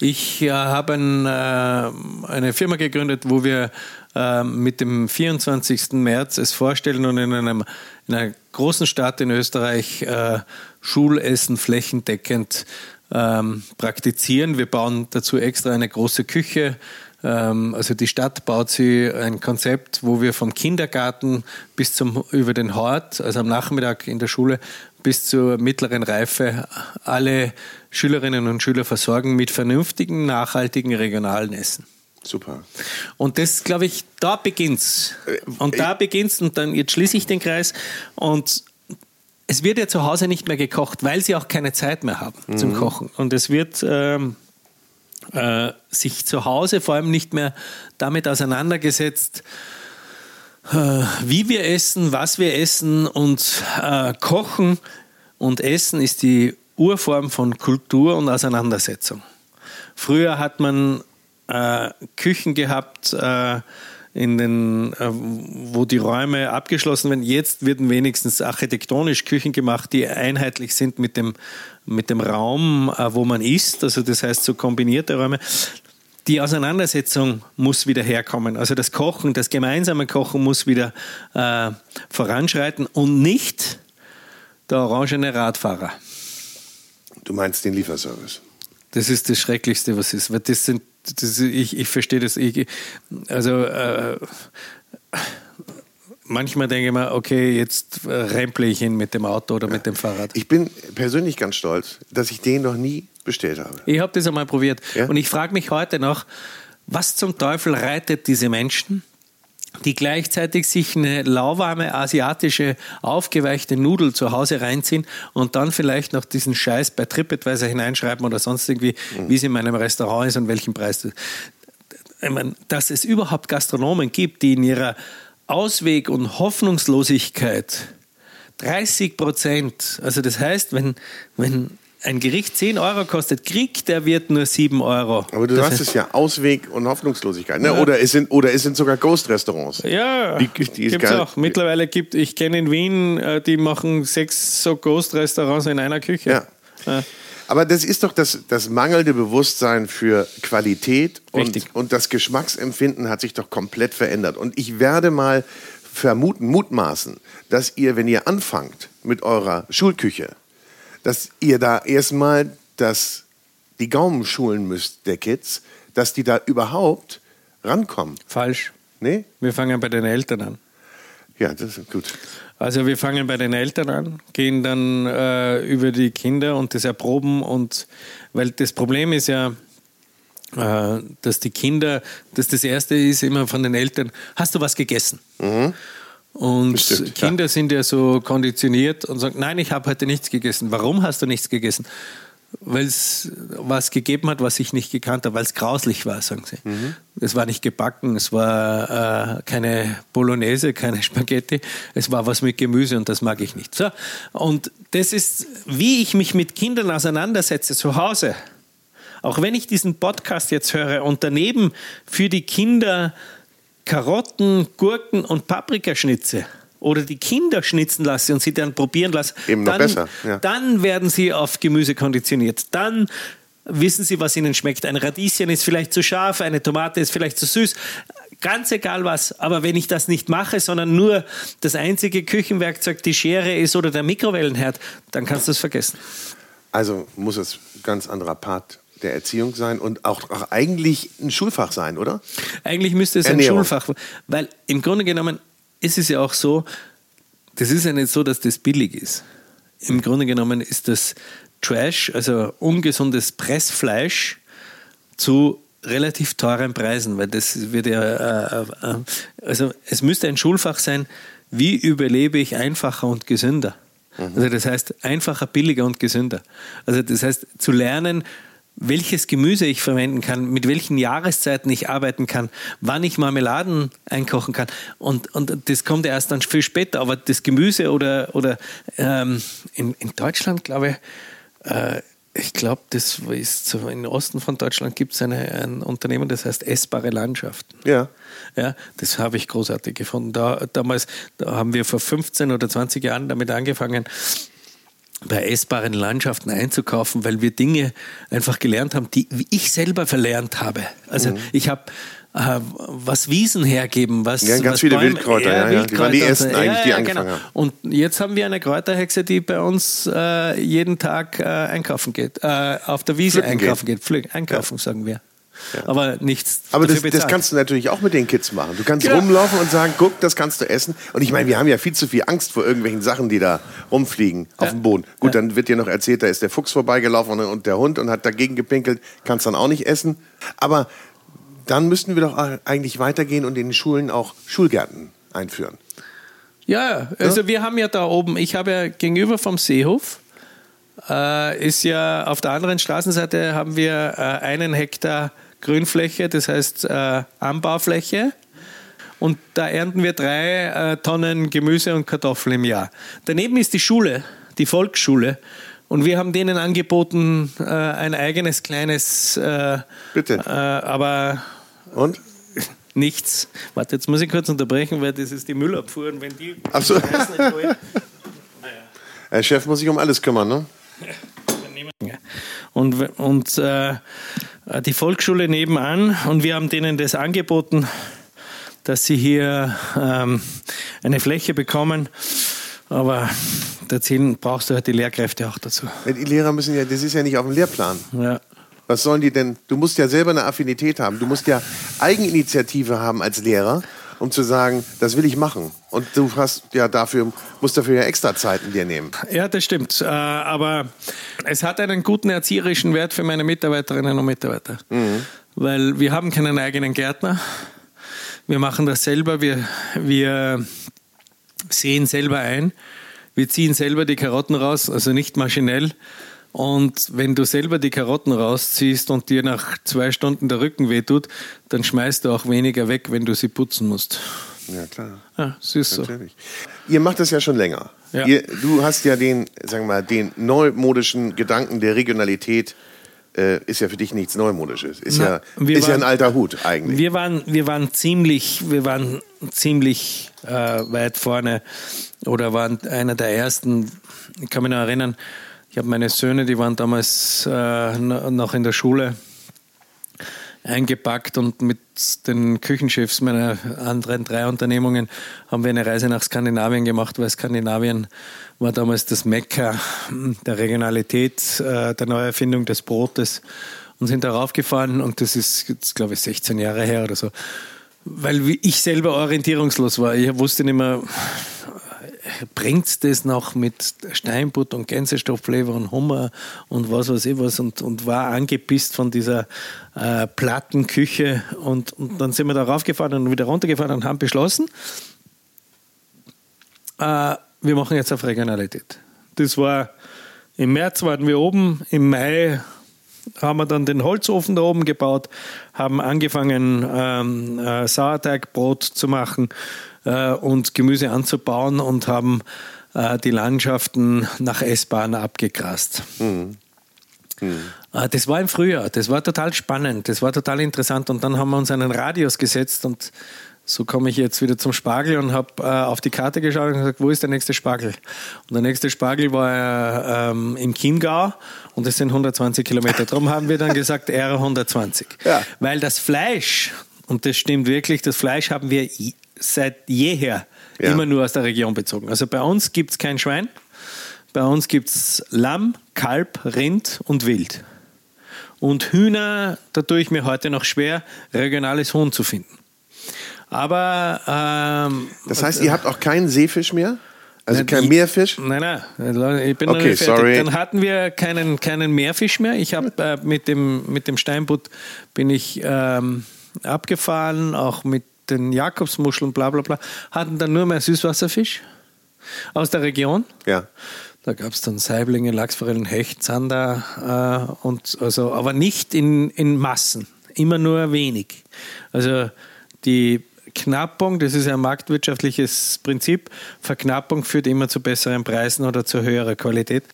Ich äh, habe ein, äh, eine Firma gegründet, wo wir äh, mit dem 24. März es vorstellen und in, einem, in einer großen Stadt in Österreich äh, Schulessen flächendeckend ähm, praktizieren. Wir bauen dazu extra eine große Küche. Ähm, also die Stadt baut sie ein Konzept, wo wir vom Kindergarten bis zum über den Hort, also am Nachmittag in der Schule, bis zur mittleren Reife alle Schülerinnen und Schüler versorgen mit vernünftigen, nachhaltigen, regionalen Essen. Super. Und das, glaube ich, da beginnt's. Äh, und da beginnt's und dann, jetzt schließe ich den Kreis und es wird ja zu Hause nicht mehr gekocht, weil sie auch keine Zeit mehr haben mhm. zum Kochen. Und es wird ähm, äh, sich zu Hause vor allem nicht mehr damit auseinandergesetzt, äh, wie wir essen, was wir essen und äh, Kochen und Essen ist die Urform von Kultur und Auseinandersetzung. Früher hat man äh, Küchen gehabt, äh, in den, äh, wo die Räume abgeschlossen werden. Jetzt werden wenigstens architektonisch Küchen gemacht, die einheitlich sind mit dem, mit dem Raum, äh, wo man isst. Also das heißt so kombinierte Räume die Auseinandersetzung muss wieder herkommen. Also das Kochen, das gemeinsame Kochen muss wieder äh, voranschreiten und nicht der orangene Radfahrer. Du meinst den Lieferservice? Das ist das Schrecklichste, was ist. Weil das sind, das, ich, ich verstehe das. Ich, also äh, manchmal denke ich mir, okay, jetzt remple ich ihn mit dem Auto oder ja. mit dem Fahrrad. Ich bin persönlich ganz stolz, dass ich den noch nie bestellt habe. Ich habe das einmal probiert. Ja? Und ich frage mich heute noch, was zum Teufel reitet diese Menschen, die gleichzeitig sich eine lauwarme asiatische aufgeweichte Nudel zu Hause reinziehen und dann vielleicht noch diesen Scheiß bei TripAdvisor hineinschreiben oder sonst irgendwie, mhm. wie es in meinem Restaurant ist und welchen Preis ich meine, dass es überhaupt Gastronomen gibt, die in ihrer Ausweg- und Hoffnungslosigkeit 30 Prozent, also das heißt, wenn, wenn ein Gericht 10 Euro kostet, kriegt der Wirt nur 7 Euro. Aber du das hast es ja Ausweg und Hoffnungslosigkeit. Ne? Ja. Oder, es sind, oder es sind sogar Ghost-Restaurants. Ja, die, die gibt es auch. Mittlerweile gibt ich kenne in Wien, äh, die machen sechs so Ghost-Restaurants in einer Küche. Ja. ja. Aber das ist doch das, das mangelnde Bewusstsein für Qualität und, und das Geschmacksempfinden hat sich doch komplett verändert. Und ich werde mal vermuten, mutmaßen, dass ihr, wenn ihr anfangt mit eurer Schulküche, dass ihr da erstmal das, die Gaumen schulen müsst, der Kids, dass die da überhaupt rankommen. Falsch. Nee? Wir fangen bei den Eltern an. Ja, das ist gut. Also wir fangen bei den Eltern an, gehen dann äh, über die Kinder und das erproben und weil das Problem ist ja, äh, dass die Kinder, dass das erste ist immer von den Eltern, hast du was gegessen? Mhm. Und Bestimmt, Kinder ja. sind ja so konditioniert und sagen, nein, ich habe heute nichts gegessen. Warum hast du nichts gegessen? Weil es was gegeben hat, was ich nicht gekannt habe, weil es grauslich war, sagen sie. Mhm. Es war nicht gebacken, es war äh, keine Bolognese, keine [laughs] Spaghetti, es war was mit Gemüse und das mag ich nicht. So. Und das ist, wie ich mich mit Kindern auseinandersetze zu Hause. Auch wenn ich diesen Podcast jetzt höre und daneben für die Kinder Karotten, Gurken und Paprikaschnitze oder die Kinder schnitzen lasse und sie dann probieren lasse, Eben noch dann, besser, ja. dann werden sie auf Gemüse konditioniert. Dann wissen sie, was ihnen schmeckt. Ein Radieschen ist vielleicht zu scharf, eine Tomate ist vielleicht zu süß. Ganz egal was, aber wenn ich das nicht mache, sondern nur das einzige Küchenwerkzeug die Schere ist oder der Mikrowellenherd, dann kannst du es vergessen. Also muss es ein ganz anderer Part der Erziehung sein und auch, auch eigentlich ein Schulfach sein, oder? Eigentlich müsste es ein Ernährung. Schulfach, weil im Grunde genommen ist es ja auch so, das ist ja nicht so, dass das billig ist. Im Grunde genommen ist das Trash, also ungesundes Pressfleisch zu relativ teuren Preisen, weil das wird ja, äh, äh, also es müsste ein Schulfach sein, wie überlebe ich einfacher und gesünder. Also das heißt einfacher, billiger und gesünder. Also das heißt zu lernen, welches Gemüse ich verwenden kann, mit welchen Jahreszeiten ich arbeiten kann, wann ich Marmeladen einkochen kann. Und, und das kommt erst dann viel später. Aber das Gemüse oder, oder ähm, in, in Deutschland, glaube ich, äh, ich glaube, das ist so, im Osten von Deutschland gibt es ein Unternehmen, das heißt Essbare Landschaften. Ja. Ja, das habe ich großartig gefunden. Da, damals da haben wir vor 15 oder 20 Jahren damit angefangen, bei essbaren Landschaften einzukaufen, weil wir Dinge einfach gelernt haben, die ich selber verlernt habe. Also Mhm. ich habe äh, was Wiesen hergeben, was Ja, ganz was viele Wildkräuter, ja, ja. Die waren die Wildkräuter. ersten eigentlich, die angefangen genau. haben. Und jetzt haben wir eine Kräuterhexe, die bei uns äh, jeden Tag äh, einkaufen geht, äh, auf der Wiese Pflücken einkaufen geht, Pflück, einkaufen sagen wir. Aber nichts. Aber das, das kannst du natürlich auch mit den Kids machen. Du kannst Genau. rumlaufen und sagen, guck, das kannst du essen. Und ich meine, wir haben ja viel zu viel Angst vor irgendwelchen Sachen, die da rumfliegen auf dem Boden. Gut, dann wird dir noch erzählt, da ist der Fuchs vorbeigelaufen und, und der Hund und hat dagegen gepinkelt, kannst dann auch nicht essen. Aber dann müssten wir doch eigentlich weitergehen und in den Schulen auch Schulgärten einführen. Ja, also wir haben ja da oben, ich habe ja gegenüber vom Seehof, äh, ist ja auf der anderen Straßenseite haben wir äh, einen Hektar Grünfläche, das heißt äh, Anbaufläche. Und da ernten wir drei äh, Tonnen Gemüse und Kartoffeln im Jahr. Daneben ist die Schule, die Volksschule. Und wir haben denen angeboten, äh, ein eigenes kleines, äh, Bitte. äh, aber Und? nichts. Warte, jetzt muss ich kurz unterbrechen, weil das ist die Müllabfuhr. Und wenn die Ach so. Der [laughs] Chef muss sich um alles kümmern, ne? Und, und äh, die Volksschule nebenan und wir haben denen das angeboten, dass sie hier ähm, eine Fläche bekommen. Aber dazu brauchst du halt die Lehrkräfte auch dazu. Die Lehrer müssen ja, das ist ja nicht auf dem Lehrplan. Ja. Was sollen die denn? Du musst ja selber eine Affinität haben. Du musst ja Eigeninitiative haben als Lehrer, um zu sagen, das will ich machen. Und du hast ja dafür, musst dafür ja extra Zeiten dir nehmen. ja, das stimmt. Äh, aber es hat einen guten erzieherischen Wert für meine Mitarbeiterinnen und Mitarbeiter. Weil wir haben keinen eigenen Gärtner. Wir machen das selber. Wir, wir sehen selber ein. Wir ziehen selber die Karotten raus, also nicht maschinell. Und wenn du selber die Karotten rausziehst und dir nach zwei Stunden der Rücken wehtut, dann schmeißt du auch weniger weg, wenn du sie putzen musst. Ja, klar. Ja, ist so. Natürlich. Ihr macht das ja schon länger. Ja. Ihr, du hast ja den, sagen wir mal, den neumodischen Gedanken der Regionalität, äh, ist ja für dich nichts Neumodisches. Ist, Na, ja, ist ja waren- ein alter Hut eigentlich. Wir waren, wir waren ziemlich, wir waren ziemlich äh, weit vorne oder waren einer der ersten. Ich kann mich noch erinnern, ich habe meine Söhne, die waren damals äh, no- noch in der Schule eingepackt und mit den Küchenchefs meiner anderen drei Unternehmungen haben wir eine Reise nach Skandinavien gemacht, weil Skandinavien war damals das Mekka der Regionalität, äh, der Neuerfindung des Brotes und sind darauf gefahren und das ist jetzt, glaube ich, 16 Jahre her oder so. weil ich selber orientierungslos war. Ich wusste nicht mehr, bringt das noch mit Steinbutt und Gänsestoffleber und Hummer und was weiß ich was und, und war angepisst von dieser äh, Plattenküche und, und dann sind wir da raufgefahren und wieder runtergefahren und haben beschlossen, äh, wir machen jetzt auf Regionalität. Das war im März waren wir oben, im Mai haben wir dann den Holzofen da oben gebaut, haben angefangen, ähm, äh, Sauerteigbrot zu machen äh, und Gemüse anzubauen und haben äh, die Landschaften nach S-Bahn abgegrast. Mhm. Mhm. Das war im Frühjahr, das war total spannend, das war total interessant und dann haben wir uns einen Radius gesetzt und so komme ich jetzt wieder zum Spargel und habe äh, auf die Karte geschaut und gesagt, wo ist der nächste Spargel? Und der nächste Spargel war ähm, im Chiemgau und das sind 120 Kilometer. Darum haben wir dann gesagt, R 120. Ja. Weil das Fleisch, und das stimmt wirklich, das Fleisch haben wir seit jeher ja. immer nur aus der Region bezogen. Also bei uns gibt es kein Schwein, bei uns gibt es Lamm, Kalb, Rind und Wild. Und Hühner, da tue ich mir heute noch schwer, regionales Huhn zu finden. Aber. Ähm, das heißt, ihr habt auch keinen Seefisch mehr? Also kein Meerfisch? Nein, nein, ich bin okay, sorry. Dann hatten wir keinen, keinen Meerfisch mehr. Ich habe äh, mit, dem, mit dem Steinbutt bin ich ähm, abgefahren, auch mit den Jakobsmuscheln, bla bla bla. Hatten dann nur mehr Süßwasserfisch aus der Region. Ja. Da gab es dann Saiblinge, Lachsforellen, Hecht, Zander äh, und also, aber nicht in, in Massen, immer nur wenig. Also die Verknappung, das ist ein marktwirtschaftliches Prinzip, Verknappung führt immer zu besseren Preisen oder zu höherer Qualität.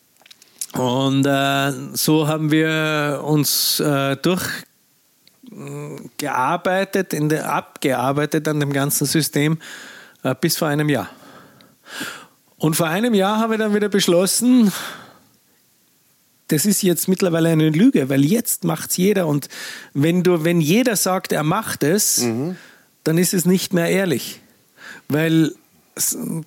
Und äh, so haben wir uns äh, durchgearbeitet, in der, abgearbeitet an dem ganzen System äh, bis vor einem Jahr. Und vor einem Jahr haben wir dann wieder beschlossen, das ist jetzt mittlerweile eine Lüge, weil jetzt macht es jeder. Und wenn du, wenn jeder sagt, er macht es, mhm dann ist es nicht mehr ehrlich. Weil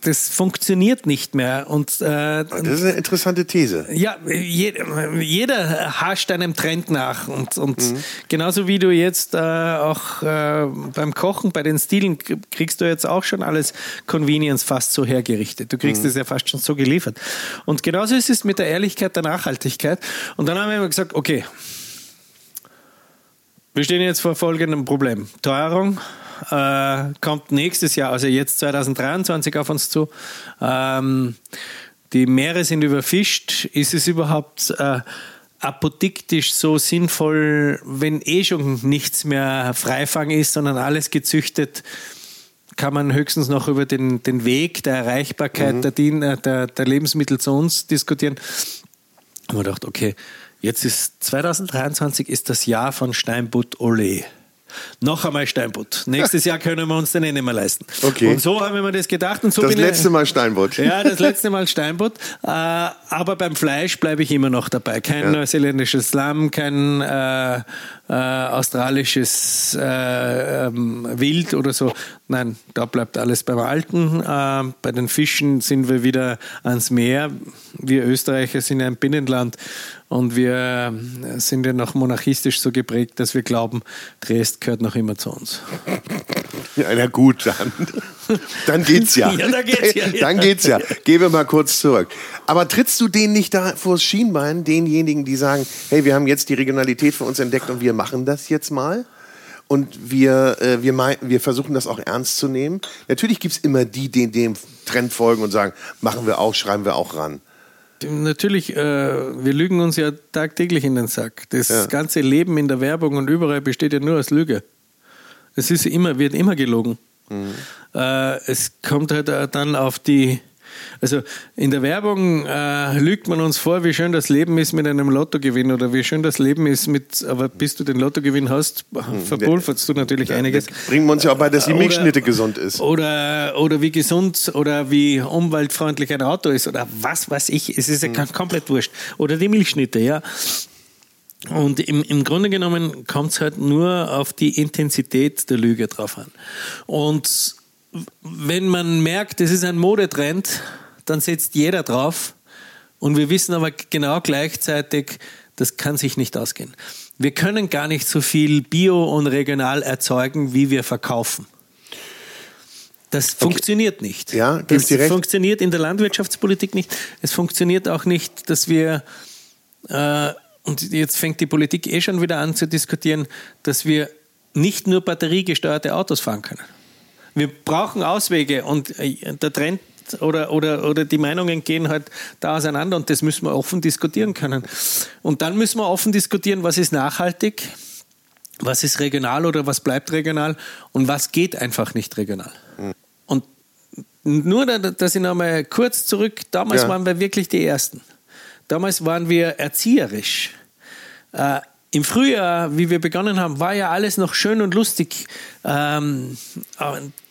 das funktioniert nicht mehr. Und, äh, das ist eine interessante These. Ja, je, jeder hascht einem Trend nach. Und, und mhm. genauso wie du jetzt äh, auch äh, beim Kochen, bei den Stilen, kriegst du jetzt auch schon alles Convenience fast so hergerichtet. Du kriegst mhm. es ja fast schon so geliefert. Und genauso ist es mit der Ehrlichkeit der Nachhaltigkeit. Und dann haben wir gesagt, okay, wir stehen jetzt vor folgendem Problem. Teuerung, äh, kommt nächstes Jahr, also jetzt 2023 auf uns zu. Ähm, die Meere sind überfischt. Ist es überhaupt äh, apodiktisch so sinnvoll, wenn eh schon nichts mehr Freifang ist, sondern alles gezüchtet? kann man höchstens noch über den, den Weg der Erreichbarkeit mhm. der, der, der, Lebensmittel zu uns diskutieren. Und man dachte, okay, jetzt ist 2023 ist das Jahr von Steinbutt Ole. Noch einmal Steinbutt. Nächstes Jahr können wir uns den eh nicht mehr leisten. Okay. Und so haben wir mir das gedacht. Und so das letzte ich, Mal Steinbutt. Ja, das letzte Mal Steinbutt. Äh, aber beim Fleisch bleibe ich immer noch dabei. Kein ja. neuseeländisches Lamm, kein äh, äh, australisches äh, ähm, Wild oder so. Nein, da bleibt alles beim Alten. Äh, bei den Fischen sind wir wieder ans Meer. Wir Österreicher sind ein Binnenland und wir sind ja noch monarchistisch so geprägt, dass wir glauben, Dresd gehört noch immer zu uns. Ja, na gut, dann, dann geht's ja. [laughs] ja, dann geht's ja. Dann geht's ja. Gehen wir mal kurz zurück. Aber trittst du denen nicht da vors Schienbein, denjenigen, die sagen, hey, wir haben jetzt die Regionalität für uns entdeckt und wir machen das jetzt mal? Und wir, äh, wir, wir versuchen das auch ernst zu nehmen. Natürlich gibt es immer die, die dem Trend folgen und sagen, machen wir auch, schreiben wir auch ran. Natürlich, äh, wir lügen uns ja tagtäglich in den Sack. Das ja. ganze Leben in der Werbung und überall besteht ja nur aus Lüge. Es ist immer, wird immer gelogen. Mhm. Äh, es kommt halt dann auf die also in der Werbung äh, lügt man uns vor, wie schön das Leben ist mit einem Lottogewinn oder wie schön das Leben ist mit, aber bis du den Lottogewinn hast, hm, verpulverst du natürlich einiges. Bringen wir uns ja auch bei, dass die Milchschnitte gesund ist. Oder, oder wie gesund oder wie umweltfreundlich ein Auto ist oder was weiß ich. Es ist ja mhm. komplett wurscht. Oder die Milchschnitte, ja. Und im, im Grunde genommen kommt es halt nur auf die Intensität der Lüge drauf an. Und wenn man merkt, es ist ein Modetrend, dann setzt jeder drauf. Und wir wissen aber genau gleichzeitig, das kann sich nicht ausgehen. Wir können gar nicht so viel bio und regional erzeugen, wie wir verkaufen. Das funktioniert nicht. Ja, das funktioniert in der Landwirtschaftspolitik nicht. Es funktioniert auch nicht, dass wir, äh, und jetzt fängt die Politik eh schon wieder an zu diskutieren, dass wir nicht nur batteriegesteuerte Autos fahren können. Wir brauchen Auswege und äh, der Trend oder, oder, oder die Meinungen gehen halt da auseinander und das müssen wir offen diskutieren können. Und dann müssen wir offen diskutieren, was ist nachhaltig, was ist regional oder was bleibt regional und was geht einfach nicht regional. Mhm. Und nur, dass ich nochmal kurz zurück, damals ja. waren wir wirklich die Ersten. Damals waren wir erzieherisch. Äh, im Frühjahr, wie wir begonnen haben, war ja alles noch schön und lustig. Ähm,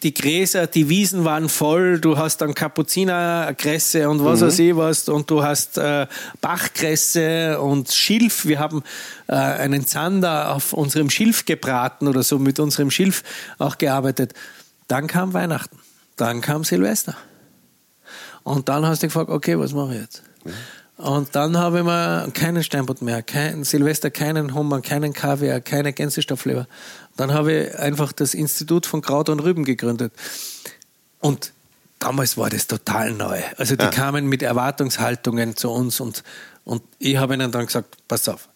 die Gräser, die Wiesen waren voll. Du hast dann Kapuzinerkresse und was mhm. weiß ich was. Und du hast äh, Bachkresse und Schilf. Wir haben äh, einen Zander auf unserem Schilf gebraten oder so mit unserem Schilf auch gearbeitet. Dann kam Weihnachten. Dann kam Silvester. Und dann hast du gefragt, okay, was mache ich jetzt? Mhm. Und dann habe ich mir keinen Steinbutt mehr, kein Silvester, keinen Hummer, keinen Kaviar, keine Gänsestoffleber. Dann habe ich einfach das Institut von Kraut und Rüben gegründet. Und damals war das total neu. Also die ja. kamen mit Erwartungshaltungen zu uns und, und ich habe ihnen dann gesagt, pass auf,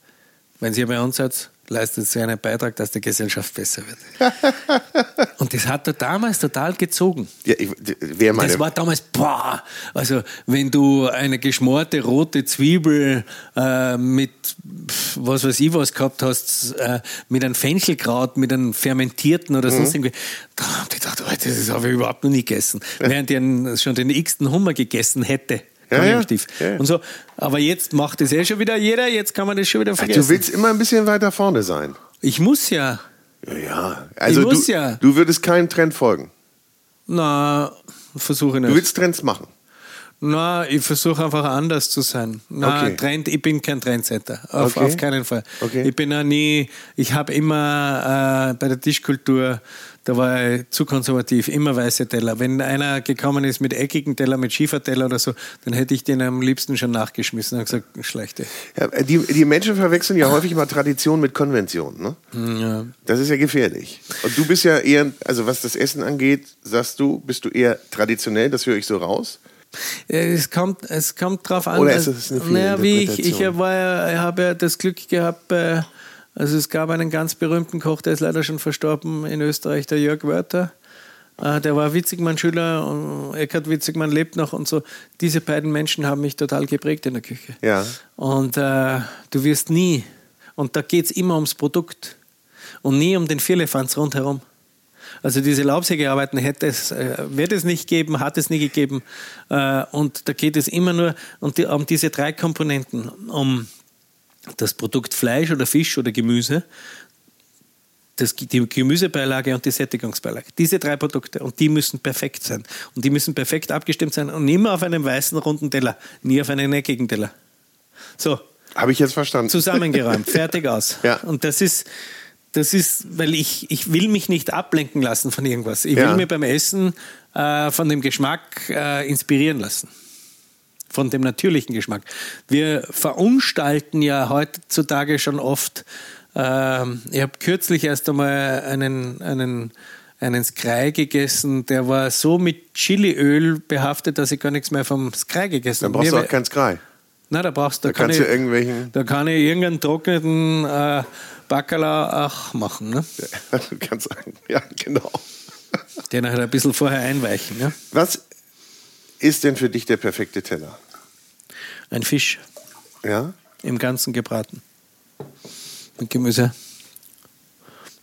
wenn Sie bei uns seid, leistet sie einen Beitrag, dass die Gesellschaft besser wird. [laughs] und das hat er damals total gezogen. Ja, ich, wer meine... Das war damals, boah, also wenn du eine geschmorte rote Zwiebel äh, mit was weiß ich was gehabt hast, äh, mit einem Fenchelkraut, mit einem fermentierten oder mhm. sonst irgendwie, da haben die gedacht, oh, das habe ich überhaupt noch nie gegessen. Während ich schon den x-ten Hummer gegessen hätte ja, ja. ja, Und so. Aber jetzt macht es eh schon wieder jeder, jetzt kann man das schon wieder vergessen. Du willst immer ein bisschen weiter vorne sein. Ich muss ja. Ja, ja. Also ich muss du, ja. du würdest keinen Trend folgen. Na, versuche nicht. Du willst Trends machen. Na, ich versuche einfach anders zu sein. Na, okay. Trend, ich bin kein Trendsetter. Auf, okay. auf keinen Fall. Okay. Ich bin ja nie, ich habe immer äh, bei der Tischkultur da war ich zu konservativ, immer weiße Teller. Wenn einer gekommen ist mit eckigen Teller, mit Schieferteller oder so, dann hätte ich den am liebsten schon nachgeschmissen und gesagt, schlechte. Ja, die, die Menschen verwechseln ja häufig mal Tradition mit Konvention. Ne? Ja. Das ist ja gefährlich. Und du bist ja eher, also was das Essen angeht, sagst du, bist du eher traditionell, das höre ich so raus. Es kommt, es kommt drauf an. Oder ist es eine naja, wie ich, ich, war ja, ich habe ja das Glück gehabt, bei also es gab einen ganz berühmten Koch, der ist leider schon verstorben in Österreich, der Jörg Wörter. Äh, der war Witzigmann-Schüler und Eckhard Witzigmann lebt noch und so. Diese beiden Menschen haben mich total geprägt in der Küche. Ja. Und äh, du wirst nie, und da geht es immer ums Produkt und nie um den Vierlefanz rundherum. Also diese Laubsägearbeiten hätte es, äh, wird es nicht geben, hat es nie gegeben. Äh, und da geht es immer nur um, die, um diese drei Komponenten, um das Produkt Fleisch oder Fisch oder Gemüse, das, die Gemüsebeilage und die Sättigungsbeilage. Diese drei Produkte und die müssen perfekt sein. Und die müssen perfekt abgestimmt sein und immer auf einem weißen runden Teller, nie auf einem eckigen Teller. So. Habe ich jetzt verstanden. Zusammengeräumt, [laughs] fertig aus. Ja. Und das ist, das ist, weil ich, ich will mich nicht ablenken lassen von irgendwas. Ich will ja. mir beim Essen äh, von dem Geschmack äh, inspirieren lassen von dem natürlichen Geschmack. Wir verunstalten ja heutzutage schon oft. Äh, ich habe kürzlich erst einmal einen, einen, einen Skrei gegessen, der war so mit Chiliöl behaftet, dass ich gar nichts mehr vom Skrei gegessen habe. Dann brauchst du auch keinen Skrei. Nein, da brauchst da, da kann ich, irgendwelchen da kann ich irgendeinen trockneten äh, Bacala auch machen. Ne? Ja, [laughs] du kannst sagen, ja, genau. Den halt ein bisschen vorher einweichen. Ne? Was ist denn für dich der perfekte Teller? Ein Fisch. Ja? Im Ganzen gebraten. Mit Gemüse.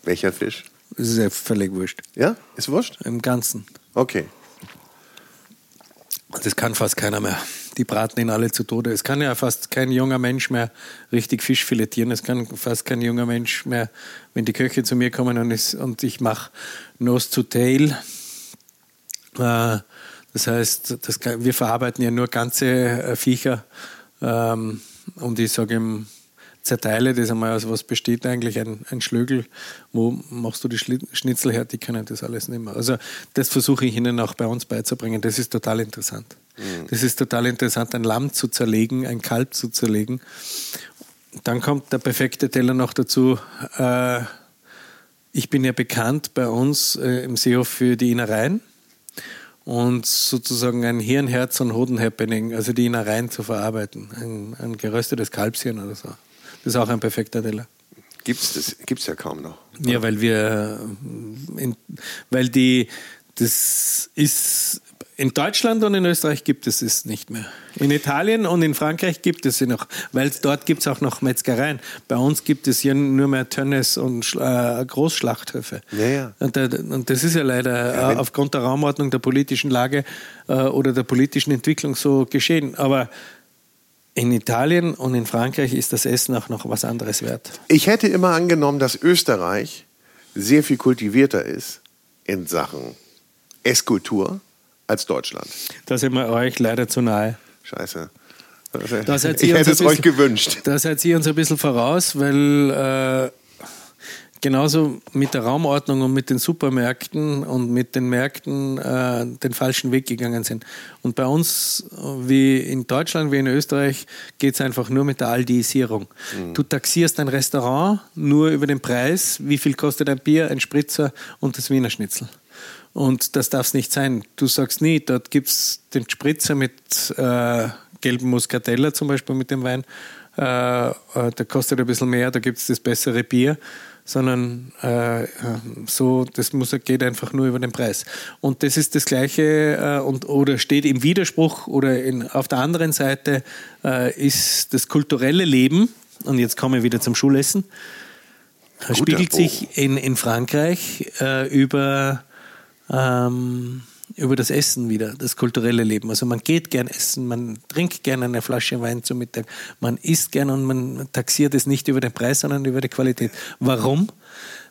Welcher Fisch? Das ist ja völlig wurscht. Ja? Ist wurscht? Im Ganzen. Okay. Das kann fast keiner mehr. Die braten ihn alle zu Tode. Es kann ja fast kein junger Mensch mehr richtig Fisch filetieren. Es kann fast kein junger Mensch mehr, wenn die Köche zu mir kommen und, ich, und ich mache Nose to Tail. Äh, das heißt, das, wir verarbeiten ja nur ganze äh, Viecher ähm, und ich sage ihm, zerteile das einmal, aus was besteht eigentlich ein, ein Schlögel, wo machst du die Schnitzel her, die können das alles nicht mehr. Also das versuche ich ihnen auch bei uns beizubringen, das ist total interessant. Mhm. Das ist total interessant, ein Lamm zu zerlegen, ein Kalb zu zerlegen. Dann kommt der perfekte Teller noch dazu. Äh, ich bin ja bekannt bei uns äh, im SEO für die Innereien. Und sozusagen ein Hirn, Herz und Hoden-Happening, also die Innereien zu verarbeiten. Ein, ein geröstetes Kalbshirn oder so. Das ist auch ein perfekter Teller. Gibt es das? Gibt's ja kaum noch. Ja, weil wir, in, weil die, das ist in Deutschland und in Österreich gibt es es nicht mehr. In Italien und in Frankreich gibt es sie noch, weil dort gibt es auch noch Metzgereien. Bei uns gibt es hier nur mehr Tönnes und äh, Großschlachthöfe. Ja, ja. Und, äh, und, das ist ja leider ja, äh, aufgrund der Raumordnung, der politischen Lage äh, oder der politischen Entwicklung so geschehen. Aber in Italien und in Frankreich ist das Essen auch noch was anderes wert. Ich hätte immer angenommen, dass Österreich sehr viel kultivierter ist in Sachen Esskultur als Deutschland. Da sind wir euch leider zu nahe. Scheiße. Da [laughs] seid ich ihr hätte uns es euch gewünscht. Da seid ihr uns ein bisschen voraus, weil äh, genauso mit der Raumordnung und mit den Supermärkten und mit den Märkten äh, den falschen Weg gegangen sind. Und bei uns, wie in Deutschland, wie in Österreich, geht es einfach nur mit der Aldiisierung. Du taxierst ein Restaurant nur über den Preis, wie viel kostet ein Bier, ein Spritzer und das Wiener Schnitzel. Und das darf es nicht sein. Du sagst nie, dort gibt es den Spritzer mit äh, gelben Muscatella zum Beispiel mit dem Wein. Äh, äh, der kostet ein bisschen mehr, da gibt es das bessere Bier. Sondern äh, äh, so, das muss, geht einfach nur über den Preis. Und das ist das Gleiche äh, und, oder steht im Widerspruch oder in, auf der anderen Seite ist das kulturelle Leben, und jetzt kommen wir wieder zum Schulessen, Guter spiegelt Bogen. sich in, in Frankreich über, ähm, über das Essen wieder, das kulturelle Leben. Also man geht gern essen, man trinkt gern eine Flasche Wein zum Mittag, man isst gern und man taxiert es nicht über den Preis, sondern über die Qualität. Warum?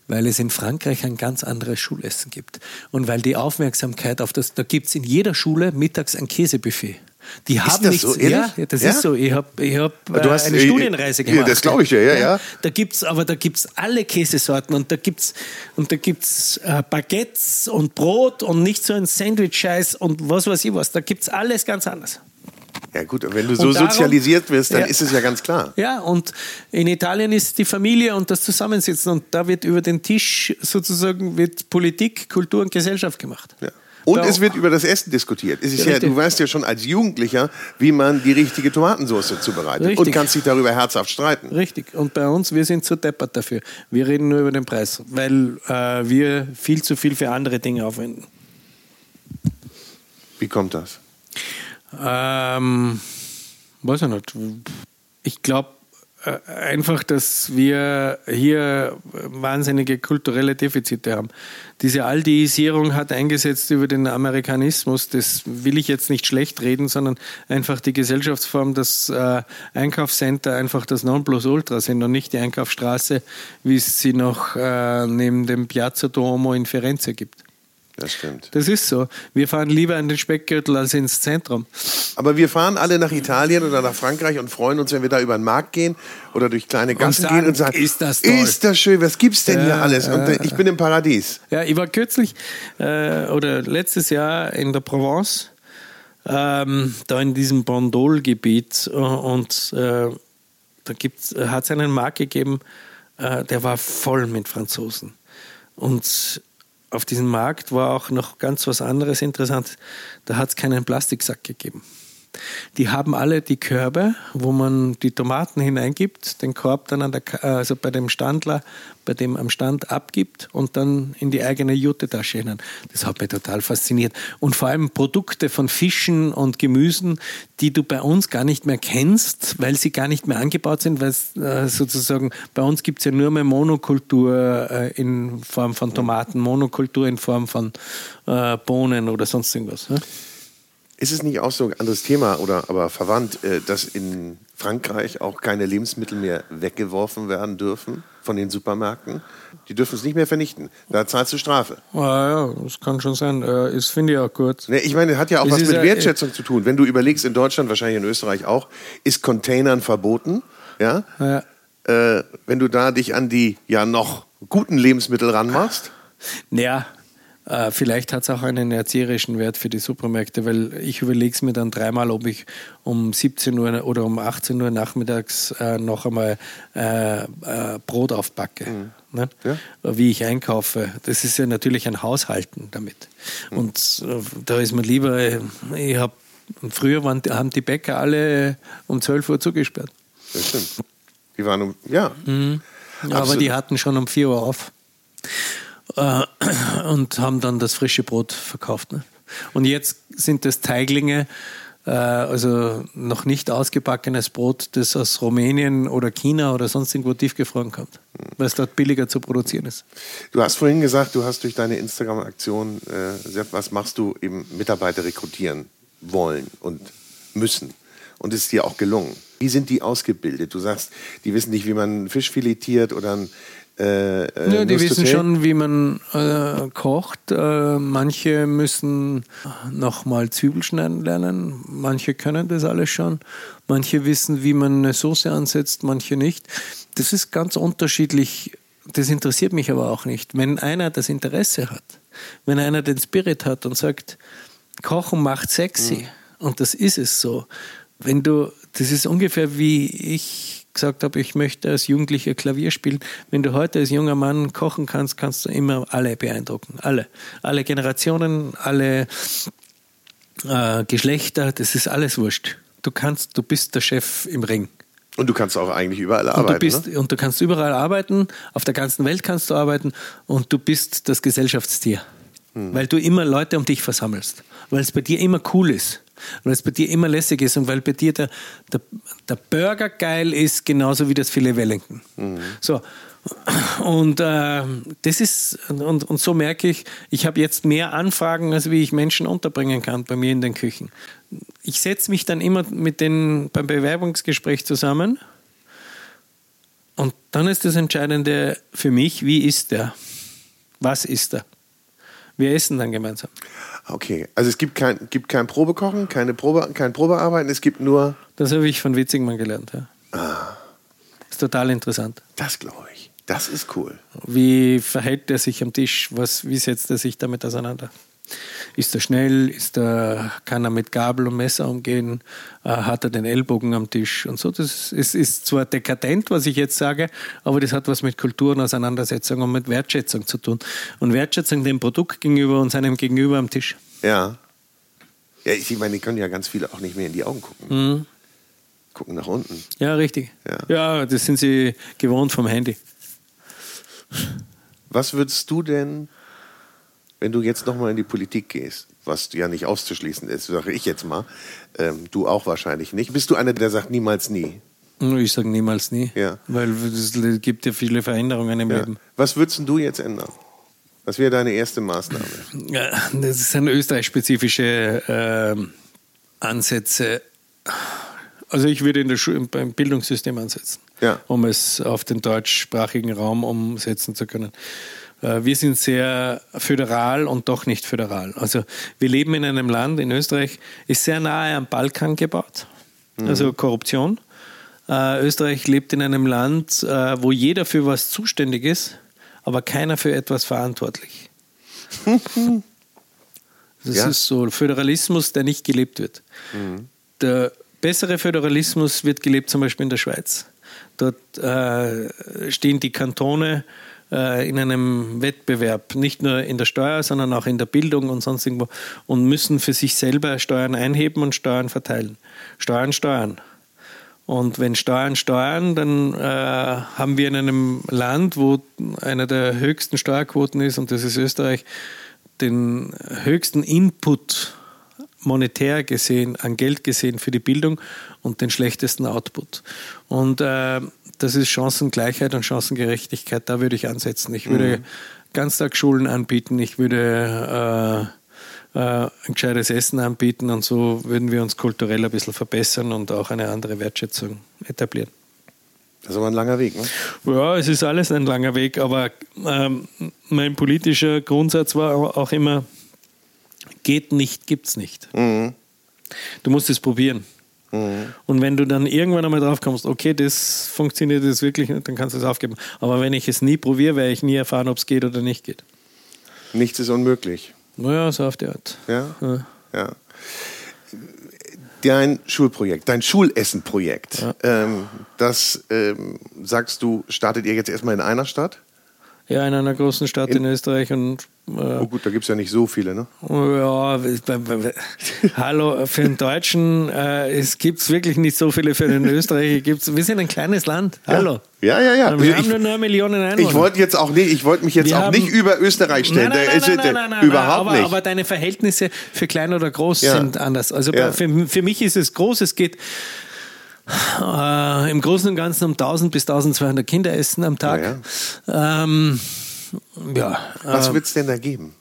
Weil es in Frankreich ein ganz anderes Schulessen gibt. Und weil die Aufmerksamkeit auf das, da gibt es in jeder Schule mittags ein Käsebuffet. Die haben das nichts, so, ehrlich? ja, das Ja? ist so. Ich habe ich hab, Du äh, hast, eine äh, Studienreise ja, gemacht. das glaub ich dir, ja, ja. Da gibt's, aber da gibt's alle Käsesorten und da gibt's und da gibt's äh, Baguettes und Brot und nicht so ein Sandwich-Scheiß und was weiß ich was. Da gibt's alles ganz anders. Ja gut, und wenn du so darum- sozialisiert wirst, dann Ja. ist es ja ganz klar. Ja, und in Italien ist die Familie und das Zusammensitzen und da wird über den Tisch sozusagen wird Politik, Kultur und Gesellschaft gemacht. Ja. Und es wird über das Essen diskutiert. Ja, du weißt ja schon als Jugendlicher, wie man die richtige Tomatensauce zubereitet und Richtig. kannst dich darüber herzhaft streiten. Richtig. Und bei uns, wir sind zu deppert dafür. Wir reden nur über den Preis, weil äh, wir viel zu viel für andere Dinge aufwenden. Wie kommt das? Ähm, weiß ich nicht. Ich glaube einfach, dass wir hier wahnsinnige kulturelle Defizite haben. Diese Aldiisierung hat eingesetzt über den Amerikanismus. Das will ich jetzt nicht schlecht reden, sondern einfach die Gesellschaftsform, dass äh, Einkaufscenter einfach das Nonplusultra sind und nicht die Einkaufsstraße, wie es sie noch äh, neben dem Piazza Duomo in Firenze gibt. Das stimmt. Das ist so. Wir fahren lieber an den Speckgürtel als ins Zentrum. Aber wir fahren alle nach Italien oder nach Frankreich und freuen uns, wenn wir da über den Markt gehen oder durch kleine Gassen sagen, gehen und sagen, ist das toll. ist das schön, was gibt's denn hier Ja, alles? Und äh, ich bin im Paradies. Ja, ich war kürzlich äh, oder letztes Jahr in der Provence, ähm, da in diesem Bandol-Gebiet äh, und äh, da hat es einen Markt gegeben, äh, der war voll mit Franzosen. Und auf diesem Markt war auch noch ganz was anderes interessant. Da hat es keinen Plastiksack gegeben. Die haben alle die Körbe, wo man die Tomaten hineingibt, den Korb dann an der, also bei dem Standler, bei dem am Stand abgibt und dann in die eigene Jutetasche hinein. Das hat mich total fasziniert. Und vor allem Produkte von Fischen und Gemüsen, die du bei uns gar nicht mehr kennst, weil sie gar nicht mehr angebaut sind, weil äh, sozusagen bei uns gibt es ja nur mehr Monokultur äh, in Form von Tomaten, Monokultur in Form von äh, Bohnen oder sonst irgendwas. Ne? Ist es nicht auch so ein anderes Thema oder aber verwandt, äh, dass in Frankreich auch keine Lebensmittel mehr weggeworfen werden dürfen von den Supermärkten? Die dürfen es nicht mehr vernichten. Da zahlst du Strafe. Ah, ja, das kann schon sein. Äh, Das finde ich auch gut. Ne, ich meine, hat ja auch Es was mit ja- Wertschätzung zu tun. Wenn du überlegst, in Deutschland, wahrscheinlich in Österreich auch, ist Containern verboten. Ja? Ja. Äh, wenn du da dich an die ja noch guten Lebensmittel ranmachst, Ja, Äh, vielleicht hat es auch einen erzieherischen Wert für die Supermärkte, weil ich überlege es mir dann dreimal, ob ich um 17 Uhr oder um 18 Uhr nachmittags äh, noch einmal äh, äh, Brot aufbacke. Mhm. Ne? Ja. Wie ich einkaufe. Das ist ja natürlich ein Haushalten damit. Mhm. Und äh, da ist mir lieber, ich habe früher waren, haben die Bäcker alle um 12 Uhr zugesperrt. Das stimmt. Die waren um, ja. Mhm. Aber die hatten schon um 4 Uhr auf äh, und haben dann das frische Brot verkauft. Ne? Und jetzt sind das Teiglinge, äh, also noch nicht ausgebackenes Brot, das aus Rumänien oder China oder sonst irgendwo tiefgefroren kommt, weil es dort billiger zu produzieren ist. Du hast vorhin gesagt, du hast durch deine Instagram-Aktion, äh, was machst du, eben Mitarbeiter rekrutieren wollen und müssen. Und es ist dir auch gelungen. Wie sind die ausgebildet? Du sagst, die wissen nicht, wie man Fisch filetiert oder ein äh, äh, ja, die wissen schon, wie man äh, kocht. Äh, manche müssen nochmal Zwiebel schneiden lernen. Manche können das alles schon. Manche wissen, wie man eine Soße ansetzt, manche nicht. Das ist ganz unterschiedlich. Das interessiert mich aber auch nicht. Wenn einer das Interesse hat, wenn einer den Spirit hat und sagt, Kochen macht sexy, mhm. und das ist es so. Wenn du, das ist ungefähr wie ich gesagt habe, ich möchte als Jugendlicher Klavier spielen. Wenn du heute als junger Mann kochen kannst, kannst du immer alle beeindrucken. Alle. Alle Generationen, alle äh, Geschlechter, das ist alles wurscht. Du kannst, du bist der Chef im Ring. Und du kannst auch eigentlich überall arbeiten. Und du, bist, ne? und du kannst überall arbeiten, auf der ganzen Welt kannst du arbeiten und du bist das Gesellschaftstier. Hm. Weil du immer Leute um dich versammelst. Weil es bei dir immer cool ist weil es bei dir immer lässig ist und weil bei dir der, der, der Burger geil ist, genauso wie das Filet Wellington. Mhm. So. Und äh, das ist, und, und so merke ich, ich habe jetzt mehr Anfragen, als wie ich Menschen unterbringen kann bei mir in den Küchen. Ich setze mich dann immer mit den beim Bewerbungsgespräch zusammen und dann ist das Entscheidende für mich, wie ist der? Was ist er? Wir essen dann gemeinsam. Okay, also es gibt kein, gibt kein Probekochen, keine Probe, kein Probearbeiten, es gibt nur. Das habe ich von Witzigmann gelernt, ja. Ah. Ist total interessant. Das glaube ich. Das ist cool. Wie verhält er sich am Tisch? Was, wie setzt er sich damit auseinander? Ist er schnell? Ist er, kann er mit Gabel und Messer umgehen? Äh, hat er den Ellbogen am Tisch? Und so. Das ist, ist zwar dekadent, was ich jetzt sage, aber das hat was mit Kultur und Auseinandersetzung und mit Wertschätzung zu tun. Und Wertschätzung dem Produkt gegenüber und seinem Gegenüber am Tisch. Ja. Ja, ich meine, die können ja ganz viele auch nicht mehr in die Augen gucken. Mhm. Gucken nach unten. Ja, richtig. Ja. ja, das sind sie gewohnt vom Handy. Was würdest du denn wenn du jetzt nochmal in die Politik gehst, was ja nicht auszuschließen ist, sage ich jetzt mal, ähm, du auch wahrscheinlich nicht, bist du einer, der sagt niemals nie? Ich sage niemals nie, ja. weil es gibt ja viele Veränderungen im ja. Leben. Was würdest du jetzt ändern? Was wäre deine erste Maßnahme? Ja, das sind österreich-spezifische äh, Ansätze. Also ich würde in der Schule, beim Bildungssystem ansetzen, ja. um es auf den deutschsprachigen Raum umsetzen zu können. Äh, wir sind sehr föderal und doch nicht föderal. Also wir leben in einem Land, in Österreich, ist sehr nahe am Balkan gebaut, mhm. also Korruption. Äh, Österreich lebt in einem Land, äh, wo jeder für was zuständig ist, aber keiner für etwas verantwortlich. [laughs] Das ja. ist so Föderalismus, der nicht gelebt wird. Mhm. Der bessere Föderalismus wird gelebt zum Beispiel in der Schweiz. Dort äh, stehen die Kantone äh, in einem Wettbewerb, nicht nur in der Steuer, sondern auch in der Bildung und sonst irgendwo und müssen für sich selber Steuern einheben und Steuern verteilen. Steuern, Steuern. Und wenn Steuern steuern, dann äh, haben wir in einem Land, wo einer der höchsten Steuerquoten ist, und das ist Österreich, den höchsten Input monetär gesehen, an Geld gesehen für die Bildung und den schlechtesten Output. Und äh, das ist Chancengleichheit und Chancengerechtigkeit. Da würde ich ansetzen. Ich würde mhm. Ganztagsschulen anbieten. Ich würde äh, äh, ein gescheites Essen anbieten und so würden wir uns kulturell ein bisschen verbessern und auch eine andere Wertschätzung etablieren. Das ist aber ein langer Weg, ne? Ja, es ist alles ein langer Weg, aber ähm, mein politischer Grundsatz war auch immer, geht nicht, gibt's nicht. Mhm. Du musst es probieren. Mhm. Und wenn du dann irgendwann einmal drauf kommst, okay, das funktioniert jetzt wirklich nicht, dann kannst du es aufgeben. Aber wenn ich es nie probiere, werde ich nie erfahren, ob es geht oder nicht geht. Nichts ist unmöglich. Naja, so auf die Art. Ja? ja. ja. Dein Schulprojekt, dein Schulessenprojekt, ja. ähm, das ähm, sagst du, startet ihr jetzt erstmal in einer Stadt? Ja, in einer großen Stadt in, in Österreich und oh gut, da gibt es ja nicht so viele, ne? Ja, hallo, für einen Deutschen, äh, es gibt es wirklich nicht so viele, für den Österreicher gibt's, wir sind ein kleines Land, hallo. Ja, ja, ja. Wir ich, haben nur 9 Millionen Einwohner. Ich wollte jetzt auch nicht, ich wollte mich jetzt wir auch haben, nicht über Österreich stellen. Nein, nein, nein, nein, nein, nein überhaupt aber, nicht. Aber deine Verhältnisse für klein oder groß ja. sind anders. Also ja. für, für mich ist es groß, es geht äh, im Großen und Ganzen um 1000 bis 1200 Kinder essen am Tag. Ja, ja. Ähm, ja Was äh, wird es denn da geben?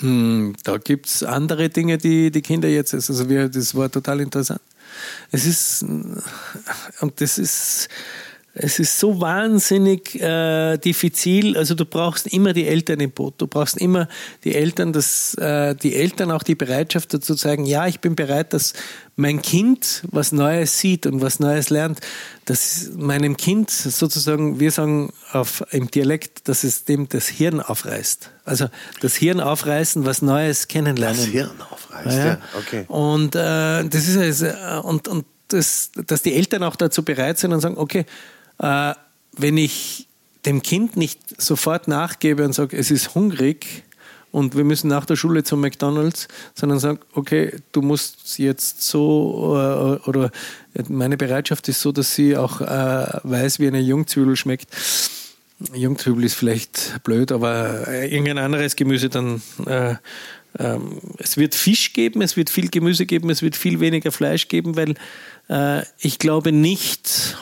Hm, da gibt es andere Dinge, die die Kinder jetzt essen. Also wir, das war total interessant. Es ist, und das ist, es ist so wahnsinnig äh, diffizil. Also du brauchst immer die Eltern im Boot. Du brauchst immer die Eltern, dass äh, die Eltern auch die Bereitschaft dazu zeigen, ja, ich bin bereit, dass mein Kind was Neues sieht und was Neues lernt, dass meinem Kind sozusagen, wir sagen auf, im Dialekt, dass es dem das Hirn aufreißt. Also das Hirn aufreißen, was Neues kennenlernen. Das Hirn aufreißt, ja, ja. okay. Und äh, das ist also, und, und das, dass die Eltern auch dazu bereit sind und sagen, okay, äh, wenn ich dem Kind nicht sofort nachgebe und sage, es ist hungrig und wir müssen nach der Schule zum McDonalds, sondern sage, okay, du musst jetzt so äh, oder meine Bereitschaft ist so, dass sie auch äh, weiß, wie eine Jungzwiebel schmeckt. Jungzwiebel ist vielleicht blöd, aber irgendein anderes Gemüse dann. Äh, ähm, es wird Fisch geben, es wird viel Gemüse geben, es wird viel weniger Fleisch geben, weil äh, ich glaube nicht,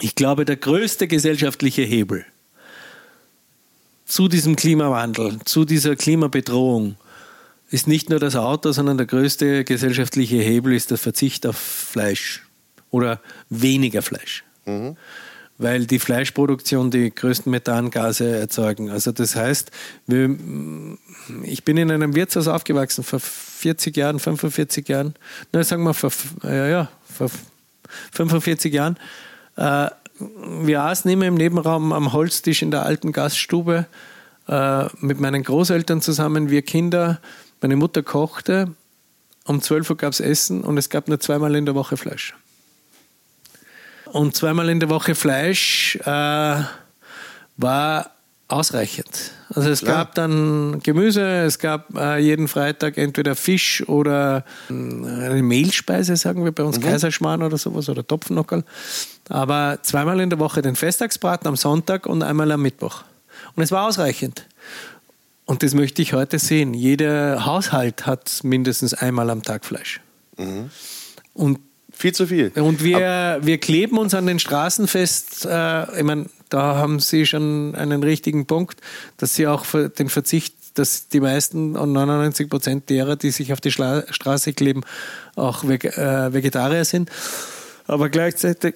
ich glaube, der größte gesellschaftliche Hebel zu diesem Klimawandel, zu dieser Klimabedrohung ist nicht nur das Auto, sondern der größte gesellschaftliche Hebel ist der Verzicht auf Fleisch oder weniger Fleisch. Mhm. Weil die Fleischproduktion die größten Methangase erzeugen. Also das heißt, wir, ich bin in einem Wirtshaus aufgewachsen vor 40 Jahren, 45 Jahren, na, sagen wir vor, ja, ja, vor 45 Jahren äh, wir aßen immer im Nebenraum am Holztisch in der alten Gaststube äh, mit meinen Großeltern zusammen, wir Kinder. Meine Mutter kochte, um 12 Uhr gab es Essen und es gab nur zweimal in der Woche Fleisch. Und zweimal in der Woche Fleisch äh, war ausreichend. Also es Klar. gab dann Gemüse, es gab äh, jeden Freitag entweder Fisch oder äh, eine Mehlspeise, sagen wir bei uns, mhm. Kaiserschmarrn oder sowas oder Topfnockerl. Aber zweimal in der Woche den Festtagsbraten am Sonntag und einmal am Mittwoch. Und es war ausreichend. Und das möchte ich heute sehen. Jeder Haushalt hat mindestens einmal am Tag Fleisch. Mhm. Und viel zu viel. Und wir, wir kleben uns an den Straßen fest. Äh, ich meine, da haben Sie schon einen richtigen Punkt, dass Sie auch den Verzicht, dass die meisten und 99 Prozent derer, die sich auf die Schla Straße kleben, auch äh, Vegetarier sind. Aber gleichzeitig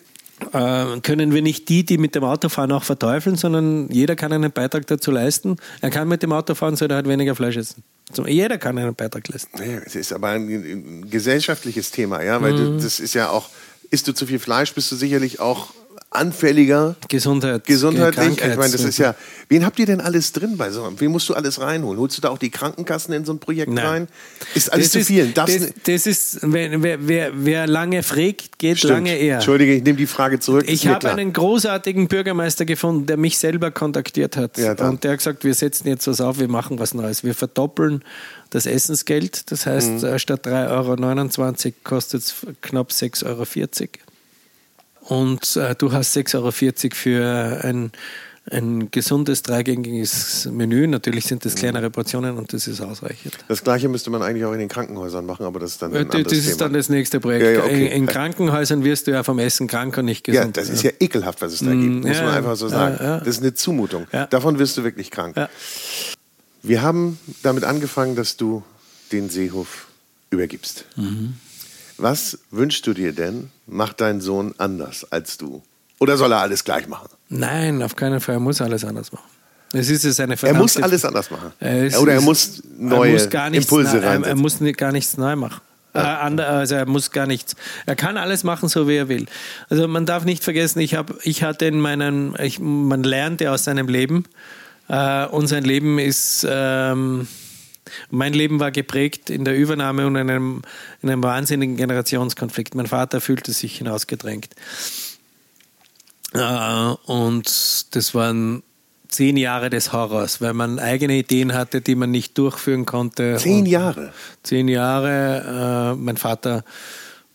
äh, können wir nicht die, die mit dem Auto fahren, auch verteufeln, sondern jeder kann einen Beitrag dazu leisten. Er kann mit dem Auto fahren, soll er halt weniger Fleisch essen. Jeder kann einen Beitrag leisten. Ja, es ist aber ein gesellschaftliches Thema, ja, weil mhm. das ist ja auch, isst du zu viel Fleisch, bist du sicherlich auch anfälliger. Gesundheit. Gesundheitlich. Ich meine, das ist ja. Wen habt ihr denn alles drin bei so einem? Wen musst du alles reinholen? Holst du da auch die Krankenkassen in so ein Projekt Nein. rein? Ist alles das zu ist, viel? Das, das, ist, wer, wer, wer lange fragt, geht Stimmt. lange eher. Entschuldige, ich nehme die Frage zurück. Ich habe einen großartigen Bürgermeister gefunden, der mich selber kontaktiert hat. Ja, und der hat gesagt, wir setzen jetzt was auf, wir machen was Neues. Wir verdoppeln das Essensgeld. Das heißt, mhm. Äh, statt 3,29 Euro kostet es knapp 6,40 Euro und äh, du hast 6,40 Euro für ein, ein gesundes, dreigängiges Menü. Natürlich sind das kleinere Portionen und das ist ausreichend. Das Gleiche müsste man eigentlich auch in den Krankenhäusern machen, aber das ist dann ein Das ist Thema. dann das nächste Projekt. Ja, ja, okay. in, in, Krankenhäusern wirst du ja vom Essen krank und nicht gesund. Ja, das ist ja ekelhaft, was es da gibt, muss ja, man einfach so sagen. Das ist eine Zumutung. Davon wirst du wirklich krank. Wir haben damit angefangen, dass du den Seehof übergibst. Mhm. Was wünschst du dir denn, macht dein Sohn anders als du? Oder soll er alles gleich machen? Nein, auf keinen Fall. Er muss alles anders machen. Es ist seine er muss alles anders machen. Er Oder er muss neue er muss Impulse rein. Er, muss gar nichts neu machen. Ja. Äh, also er muss gar nichts. Er kann alles machen, so wie er will. Also man darf nicht vergessen, ich habe, ich hatte in meinen, ich, man lernte aus seinem Leben. Äh, und sein Leben ist, ähm, mein Leben war geprägt in der Übernahme und in einem, in einem wahnsinnigen Generationskonflikt. Mein Vater fühlte sich hinausgedrängt. Äh, und das waren zehn Jahre des Horrors, weil man eigene Ideen hatte, die man nicht durchführen konnte. Zehn Jahre? Zehn Jahre. Äh, mein Vater,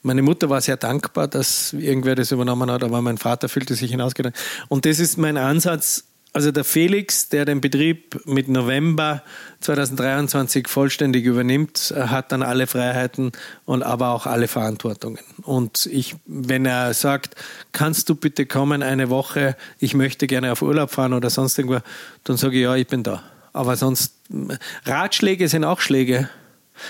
meine Mutter war sehr dankbar, dass irgendwer das übernommen hat, aber mein Vater fühlte sich hinausgedrängt. Und das ist mein Ansatz, also der Felix, der den Betrieb mit November 2023 vollständig übernimmt, hat dann alle Freiheiten und aber auch alle Verantwortungen. Und ich, wenn er sagt, kannst du bitte kommen eine Woche, ich möchte gerne auf Urlaub fahren oder sonst irgendwo, dann sage ich ja, ich bin da. Aber sonst, Ratschläge sind auch Schläge.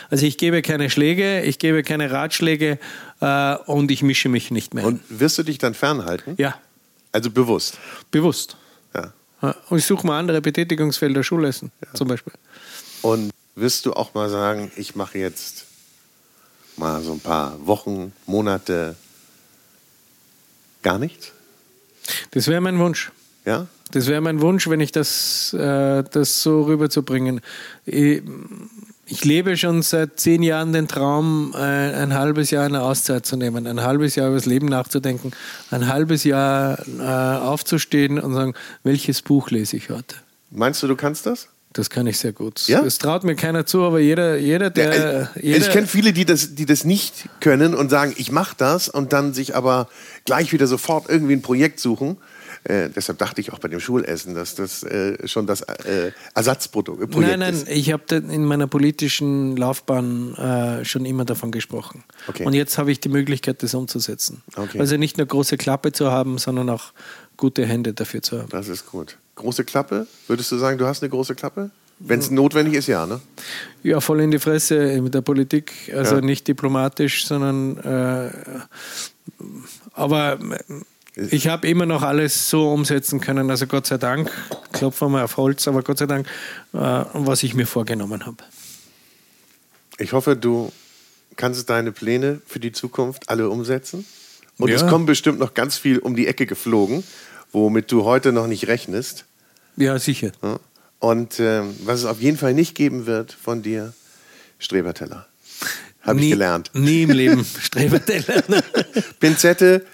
Also ich gebe keine Schläge, ich gebe keine Ratschläge äh, und ich mische mich nicht mehr. Und wirst du dich dann fernhalten? Ja. Also bewusst? Bewusst. Und ich suche mal andere Betätigungsfelder, Schulessen ja. zum Beispiel. Und wirst du auch mal sagen, ich mache jetzt mal so ein paar Wochen, Monate gar nichts? Das wäre mein Wunsch. Ja? Das wäre mein Wunsch, wenn ich das, äh, das so rüberzubringen. Ich, ich lebe schon seit zehn Jahren den Traum, ein, äh, ein, halbes Jahr eine Auszeit zu nehmen, ein halbes Jahr über das Leben nachzudenken, ein halbes Jahr äh, aufzustehen und sagen, welches Buch lese ich heute? Meinst du, du kannst das? Das kann ich sehr gut. Ja? Das traut mir keiner zu, aber jeder, jeder der. Ja, also, jeder ich kenne viele, die das, die das nicht können und sagen, ich mache das und dann sich aber gleich wieder sofort irgendwie ein Projekt suchen. Äh, deshalb dachte ich auch bei dem Schulessen, dass das äh, schon das äh, Ersatzprodukt ist. Nein, nein, ist. ich habe in meiner politischen Laufbahn äh, schon immer davon gesprochen. Okay. Und jetzt habe ich die Möglichkeit, das umzusetzen. Okay. Also nicht nur große Klappe zu haben, sondern auch gute Hände dafür zu haben. Das ist gut. Große Klappe? Würdest du sagen, du hast eine große Klappe? Wenn es notwendig ist, ja, ne? Ja, voll in die Fresse mit der Politik. Also ja. nicht diplomatisch, sondern äh, aber ich habe immer noch alles so umsetzen können, also Gott sei Dank, klopfen wir auf Holz, aber Gott sei Dank, äh, was ich mir vorgenommen habe. Ich hoffe, du kannst deine Pläne für die Zukunft alle umsetzen. Und ja. es kommt bestimmt noch ganz viel um die Ecke geflogen, womit du heute noch nicht rechnest. Ja, sicher. Und äh, was es auf jeden Fall nicht geben wird von dir, Streberteller. Habe ich gelernt. Nie im Leben [laughs] Streberteller. Pinzette,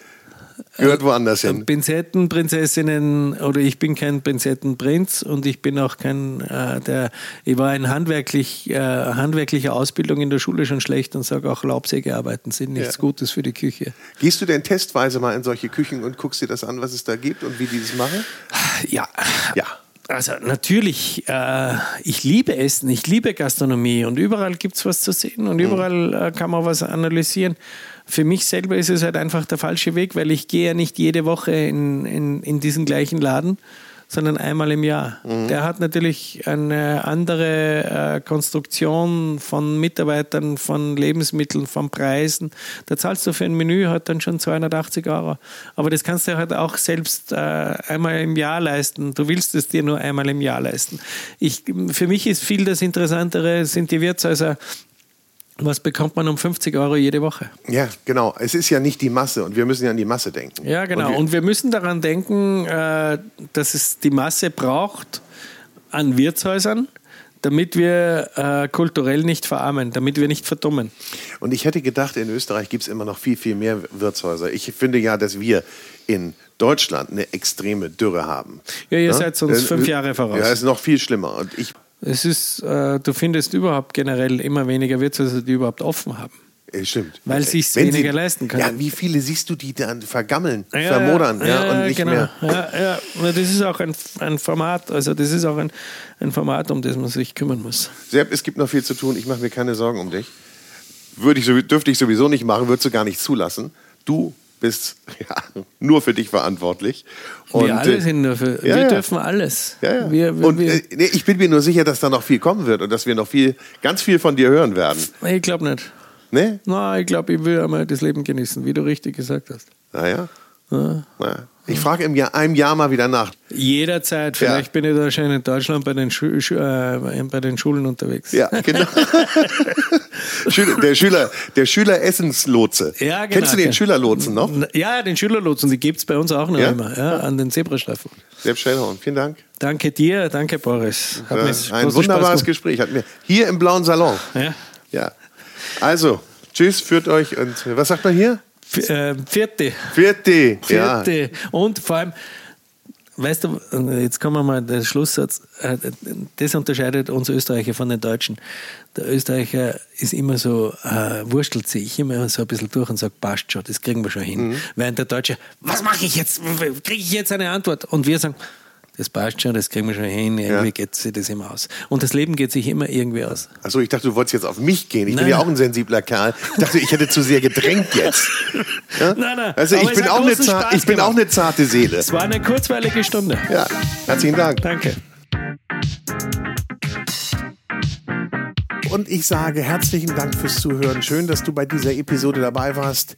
Gehört woanders hin. Pinzettenprinzessinnen oder ich bin kein Prinzettenprinz und ich bin auch kein, äh, der, ich war in handwerklich, äh, handwerklicher Ausbildung in der Schule schon schlecht und sage auch Laubsägearbeiten sind nichts ja. Gutes für die Küche. Gehst du denn testweise mal in solche Küchen und guckst dir das an, was es da gibt und wie die das machen? Ja. Ja. Also natürlich, äh, ich liebe Essen, ich liebe Gastronomie und überall gibt es was zu sehen und mhm. überall äh, kann man was analysieren für mich selber ist es halt einfach der falsche Weg, weil ich gehe ja nicht jede Woche in, in, in diesen gleichen Laden, sondern einmal im Jahr. Mhm. Der hat natürlich eine andere äh, Konstruktion von Mitarbeitern, von Lebensmitteln, von Preisen. Da zahlst du für ein Menü halt dann schon 280 Euro. Aber das kannst du halt auch selbst äh, einmal im Jahr leisten. Du willst es dir nur einmal im Jahr leisten. Ich, für mich ist viel das Interessantere, sind die Wirtshäuser was bekommt man um 50 Euro jede Woche? Ja, genau. Es ist ja nicht die Masse und wir müssen ja an die Masse denken. Ja, genau. Und wir, und wir müssen daran denken, äh, dass es die Masse braucht an Wirtshäusern, damit wir äh, kulturell nicht verarmen, damit wir nicht verdummen. Und ich hätte gedacht, in Österreich gibt es immer noch viel, viel mehr Wirtshäuser. Ich finde ja, dass wir in Deutschland eine extreme Dürre haben. Ja, ihr ja? seid uns fünf Jahre voraus. Ja, es ist noch viel schlimmer. Und ich es ist, äh, du findest überhaupt generell immer weniger Wirtshäuser, die überhaupt offen haben. Stimmt. Weil sie es weniger sie, leisten können. Ja, wie viele siehst du, die dann vergammeln, ja, vermodern ja, ja, und nicht genau. mehr. Ja, ja, das ist auch ein, ein Format, also das ist auch ein, ein Format, um das man sich kümmern muss. Sepp, es gibt noch viel zu tun, ich mache mir keine Sorgen um dich. Würde ich, dürfte ich sowieso nicht machen, würdest du gar nicht zulassen. Du bist [laughs] ja, nur für dich verantwortlich. Und, wir alle sind nur für, ja, wir ja. dürfen alles. Ja, wir, wir, und wir, nee, ich bin mir nur sicher, dass da noch viel kommen wird und dass wir noch viel, ganz viel von dir hören werden. Ich glaube nicht. Nee? Nein, ich glaube, ich will einmal das Leben genießen, wie du richtig gesagt hast. Naja. Ja. Ich frage im Jahr, einem Jahr mal wieder nach. Jederzeit. Vielleicht ja. bin ich da schon in Deutschland bei den, Schu Schu äh, bei den Schulen unterwegs. Ja, genau. [laughs] der Schüler, der Schüleressenslotse. Ja, genau. Kennst du den Schülerlotsen noch? Ja, den Schülerlotsen, die gibt es bei uns auch noch ja? immer, ja, an den Zebrastreifen. Sepp Schellhorn, vielen Dank. Danke dir, danke Boris. Hat ja, ein wunderbares Gespräch. Hat mir hier im blauen Salon. Ja. ja. Also, tschüss, führt euch und was sagt man hier? Äh, vierte. Vierte. Vierte. Ja. Und vor allem, weißt du, jetzt kommen wir mal der Schlusssatz. Äh, das unterscheidet uns Österreicher von den Deutschen. Der Österreicher ist immer so, äh, wurstelt sich immer so ein bisschen durch und sagt, passt schon, das kriegen wir schon hin. Mhm. Während der Deutsche, was mache ich jetzt? Kriege ich jetzt eine Antwort? Und wir sagen, das passt schon, das kriegen wir schon hin, irgendwie ja. geht sich das immer aus. Und das Leben geht sich immer irgendwie aus. Achso, ich dachte, du wolltest jetzt auf mich gehen. Ich nein. bin ja auch ein sensibler Kerl. Ich dachte, ich hätte zu sehr gedrängt jetzt. Ja? [laughs] Nein, nein. Also ich bin, auch eine, ich bin auch eine zarte Seele. Es war eine kurzweilige Stunde. Ja, herzlichen Dank. Danke. Und ich sage herzlichen Dank fürs Zuhören. Schön, dass du bei dieser Episode dabei warst.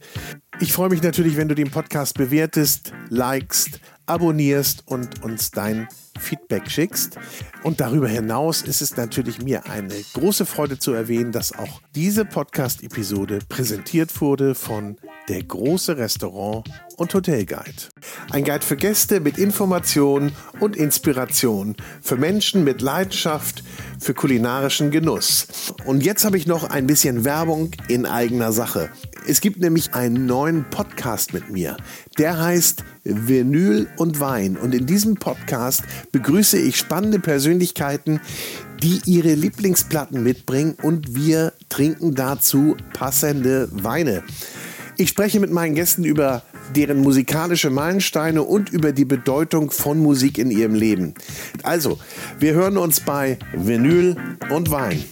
Ich freue mich natürlich, wenn du den Podcast bewertest, likest, abonnierst und uns dein Feedback schickst. Und darüber hinaus ist es natürlich mir eine große Freude zu erwähnen, dass auch diese Podcast-Episode präsentiert wurde von der große Restaurant und Hotelguide. Ein Guide für Gäste mit Informationen und Inspiration, für Menschen mit Leidenschaft für kulinarischen Genuss. Und jetzt habe ich noch ein bisschen Werbung in eigener Sache. Es gibt nämlich einen neuen Podcast mit mir. Der heißt Vinyl und Wein. Und in diesem Podcast begrüße ich spannende Persönlichkeiten, die ihre Lieblingsplatten mitbringen und wir trinken dazu passende Weine. Ich spreche mit meinen Gästen über deren musikalische Meilensteine und über die Bedeutung von Musik in ihrem Leben. Also, wir hören uns bei Vinyl und Wein.